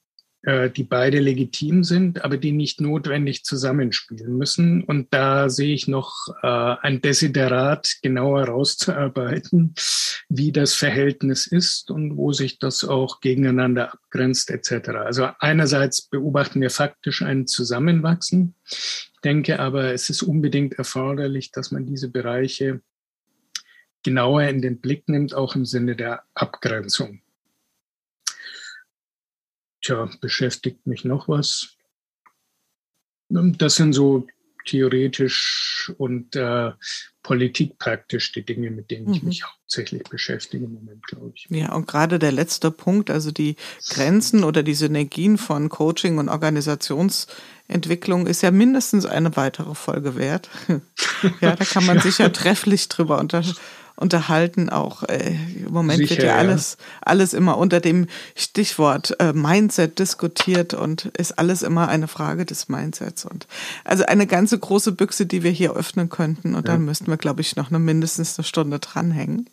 die beide legitim sind, aber die nicht notwendig zusammenspielen müssen. Und da sehe ich noch äh, ein Desiderat genauer rauszuarbeiten, wie das Verhältnis ist und wo sich das auch gegeneinander abgrenzt etc. Also einerseits beobachten wir faktisch ein Zusammenwachsen. Ich denke aber, es ist unbedingt erforderlich, dass man diese Bereiche genauer in den Blick nimmt, auch im Sinne der Abgrenzung. Tja, beschäftigt mich noch was? Das sind so theoretisch und äh, politikpraktisch die Dinge, mit denen ich mhm. mich hauptsächlich beschäftige im Moment, glaube ich. Ja, und gerade der letzte Punkt, also die Grenzen oder die Synergien von Coaching und Organisationsentwicklung ist ja mindestens eine weitere Folge wert. *laughs* ja, da kann man *laughs* ja. sich ja trefflich drüber unter unterhalten. Auch äh, im Moment Sicher, wird ja alles, alles immer unter dem Stichwort äh, Mindset diskutiert und ist alles immer eine Frage des Mindsets. Und also eine ganze große Büchse, die wir hier öffnen könnten. Und ja. dann müssten wir, glaube ich, noch eine, mindestens eine Stunde dranhängen.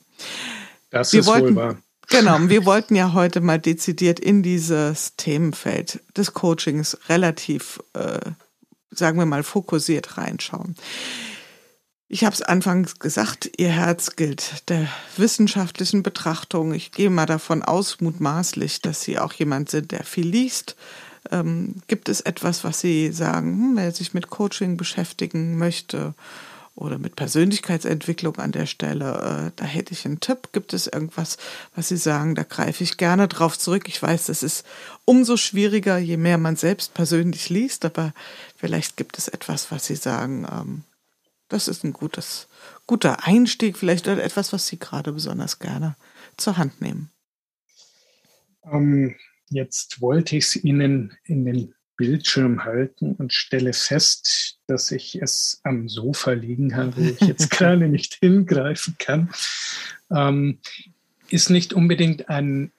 Das wir ist wollten, wohl wahr. Genau, *laughs* wir wollten ja heute mal dezidiert in dieses Themenfeld des Coachings relativ, äh, sagen wir mal, fokussiert reinschauen. Ich habe es anfangs gesagt, Ihr Herz gilt der wissenschaftlichen Betrachtung. Ich gehe mal davon aus, mutmaßlich, dass Sie auch jemand sind, der viel liest. Ähm, gibt es etwas, was Sie sagen, hm, wer sich mit Coaching beschäftigen möchte oder mit Persönlichkeitsentwicklung an der Stelle, äh, da hätte ich einen Tipp. Gibt es irgendwas, was Sie sagen, da greife ich gerne drauf zurück? Ich weiß, das ist umso schwieriger, je mehr man selbst persönlich liest, aber vielleicht gibt es etwas, was Sie sagen, ähm, das ist ein gutes, guter Einstieg, vielleicht etwas, was Sie gerade besonders gerne zur Hand nehmen. Ähm, jetzt wollte ich es Ihnen in den Bildschirm halten und stelle fest, dass ich es am Sofa liegen habe, wo ich jetzt *laughs* gerade nicht hingreifen kann. Ähm, ist nicht unbedingt ein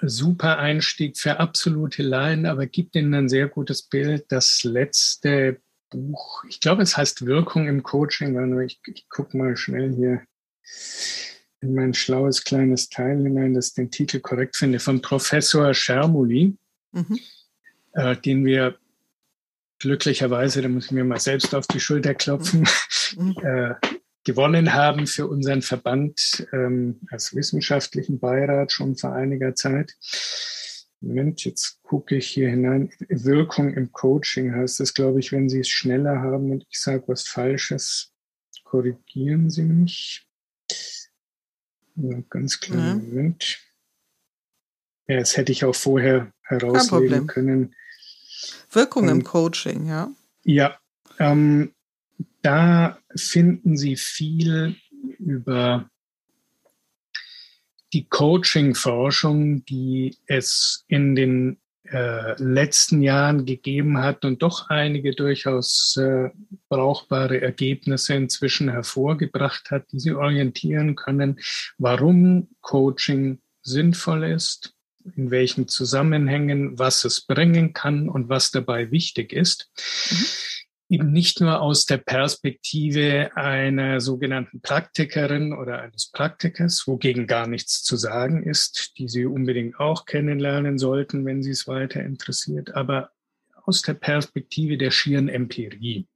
super Einstieg für absolute Laien, aber gibt Ihnen ein sehr gutes Bild. Das letzte Buch, ich glaube, es heißt Wirkung im Coaching. Ich, ich gucke mal schnell hier in mein schlaues kleines Teil hinein, das den Titel korrekt finde, von Professor Schermuli, mhm. äh, den wir glücklicherweise, da muss ich mir mal selbst auf die Schulter klopfen, mhm. *laughs* äh, gewonnen haben für unseren Verband ähm, als wissenschaftlichen Beirat schon vor einiger Zeit. Moment, jetzt gucke ich hier hinein. Wirkung im Coaching heißt das, glaube ich, wenn Sie es schneller haben und ich sage was Falsches, korrigieren Sie mich. Ja, ganz kleinen ja. Moment. Ja, das hätte ich auch vorher herauslesen können. Wirkung ähm, im Coaching, ja. Ja, ähm, da finden Sie viel über die Coaching-Forschung, die es in den äh, letzten Jahren gegeben hat und doch einige durchaus äh, brauchbare Ergebnisse inzwischen hervorgebracht hat, die Sie orientieren können, warum Coaching sinnvoll ist, in welchen Zusammenhängen, was es bringen kann und was dabei wichtig ist. Mhm eben nicht nur aus der Perspektive einer sogenannten Praktikerin oder eines Praktikers, wogegen gar nichts zu sagen ist, die Sie unbedingt auch kennenlernen sollten, wenn Sie es weiter interessiert, aber aus der Perspektive der schieren Empirie.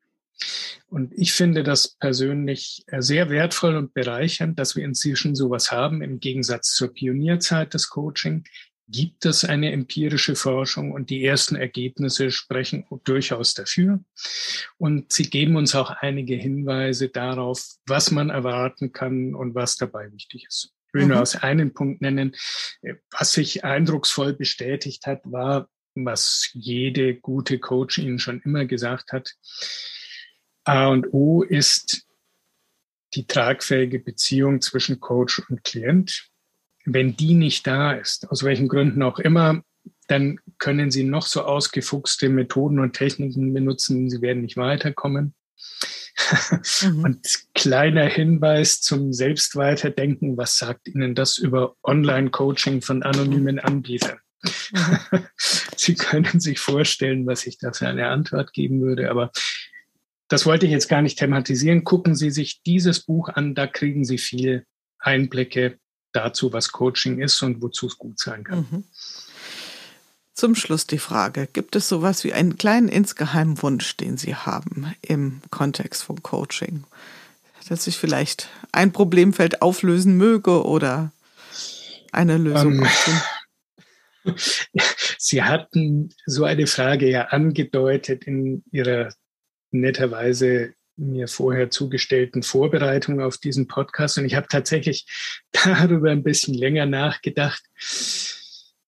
Und ich finde das persönlich sehr wertvoll und bereichernd, dass wir inzwischen sowas haben, im Gegensatz zur Pionierzeit des Coaching, gibt es eine empirische Forschung und die ersten Ergebnisse sprechen durchaus dafür. Und sie geben uns auch einige Hinweise darauf, was man erwarten kann und was dabei wichtig ist. Ich will mhm. nur aus einem Punkt nennen, was sich eindrucksvoll bestätigt hat, war, was jede gute Coach Ihnen schon immer gesagt hat. A und O ist die tragfähige Beziehung zwischen Coach und Klient wenn die nicht da ist, aus welchen Gründen auch immer, dann können Sie noch so ausgefuchste Methoden und Techniken benutzen, Sie werden nicht weiterkommen. mhm. *laughs* Und kleiner Hinweis zum Selbstweiterdenken, was sagt Ihnen das über Online-Coaching von anonymen Anbietern? Mhm. *laughs* Sie können sich vorstellen, was ich da für eine Antwort geben würde, aber das wollte ich jetzt gar nicht thematisieren. Gucken Sie sich dieses Buch an, da kriegen Sie viel Einblicke dazu, was Coaching ist und wozu es gut sein kann. Mhm. Zum Schluss die Frage, gibt es sowas wie einen kleinen insgeheimen Wunsch, den Sie haben im Kontext von Coaching, dass sich vielleicht ein Problemfeld auflösen möge oder eine Lösung? Ähm, *laughs* Sie hatten so eine Frage ja angedeutet in Ihrer netterweise mir vorher zugestellten Vorbereitung auf diesen Podcast und ich habe tatsächlich *laughs* darüber ein bisschen länger nachgedacht.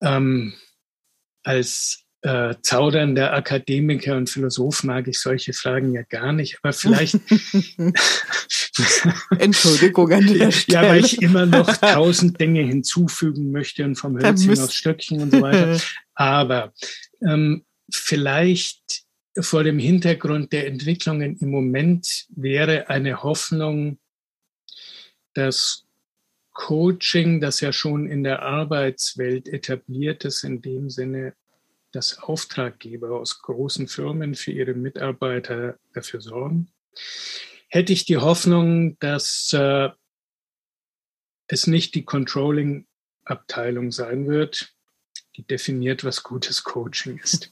Ähm, als äh, zaudernder Akademiker und Philosoph mag ich solche Fragen ja gar nicht, aber vielleicht. *laughs* Entschuldigung an der Stelle. Ja, weil ich immer noch *laughs* tausend Dinge hinzufügen möchte und vom Hölzchen aufs Stöckchen und so weiter. Aber ähm, vielleicht vor dem Hintergrund der Entwicklungen im Moment wäre eine Hoffnung, dass Coaching, das ja schon in der Arbeitswelt etabliert ist, in dem Sinne, dass Auftraggeber aus großen Firmen für ihre Mitarbeiter dafür sorgen, hätte ich die Hoffnung, dass äh, es nicht die Controlling-Abteilung sein wird, die definiert, was gutes Coaching ist.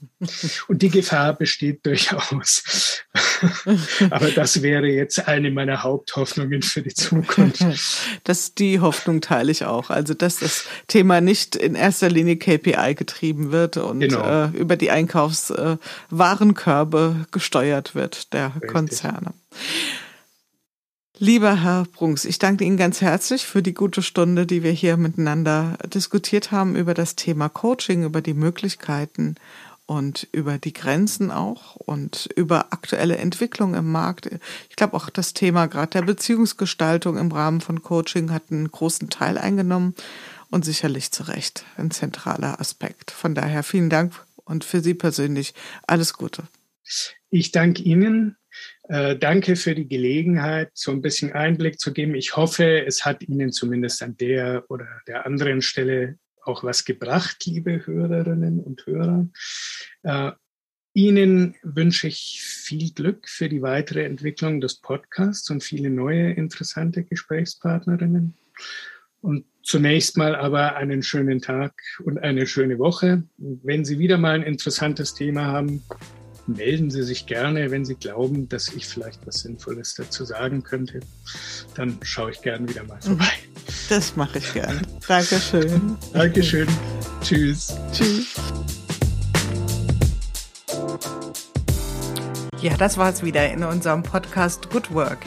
Und die Gefahr besteht durchaus. *laughs* Aber das wäre jetzt eine meiner Haupthoffnungen für die Zukunft. *laughs* Das, die Hoffnung teile ich auch. Also, dass das Thema nicht in erster Linie KPI getrieben wird und genau. äh, über die Einkaufswarenkörbe äh, gesteuert wird der Richtig. Konzerne. Lieber Herr Brunks, ich danke Ihnen ganz herzlich für die gute Stunde, die wir hier miteinander diskutiert haben über das Thema Coaching, über die Möglichkeiten und über die Grenzen auch und über aktuelle Entwicklungen im Markt. Ich glaube auch das Thema gerade der Beziehungsgestaltung im Rahmen von Coaching hat einen großen Teil eingenommen und sicherlich zu Recht ein zentraler Aspekt. Von daher vielen Dank und für Sie persönlich alles Gute. Ich danke Ihnen äh, danke für die Gelegenheit, so ein bisschen Einblick zu geben. Ich hoffe, es hat Ihnen zumindest an der oder der anderen Stelle auch was gebracht, liebe Hörerinnen und Hörer. Äh, Ihnen wünsche ich viel Glück für die weitere Entwicklung des Podcasts und viele neue interessante Gesprächspartnerinnen. Und zunächst mal aber einen schönen Tag und eine schöne Woche. Wenn Sie wieder mal ein interessantes Thema haben, melden Sie sich gerne, wenn Sie glauben, dass ich vielleicht was Sinnvolles dazu sagen könnte. Dann schaue ich gerne wieder mal vorbei. Das mache ich gerne. Dankeschön. Dankeschön. Tschüss. Tschüss. Ja, das war es wieder in unserem Podcast Good Work.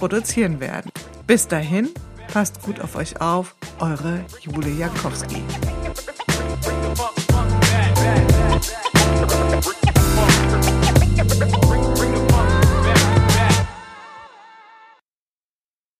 produzieren werden. Bis dahin, passt gut auf euch auf, eure Jule Jankowski.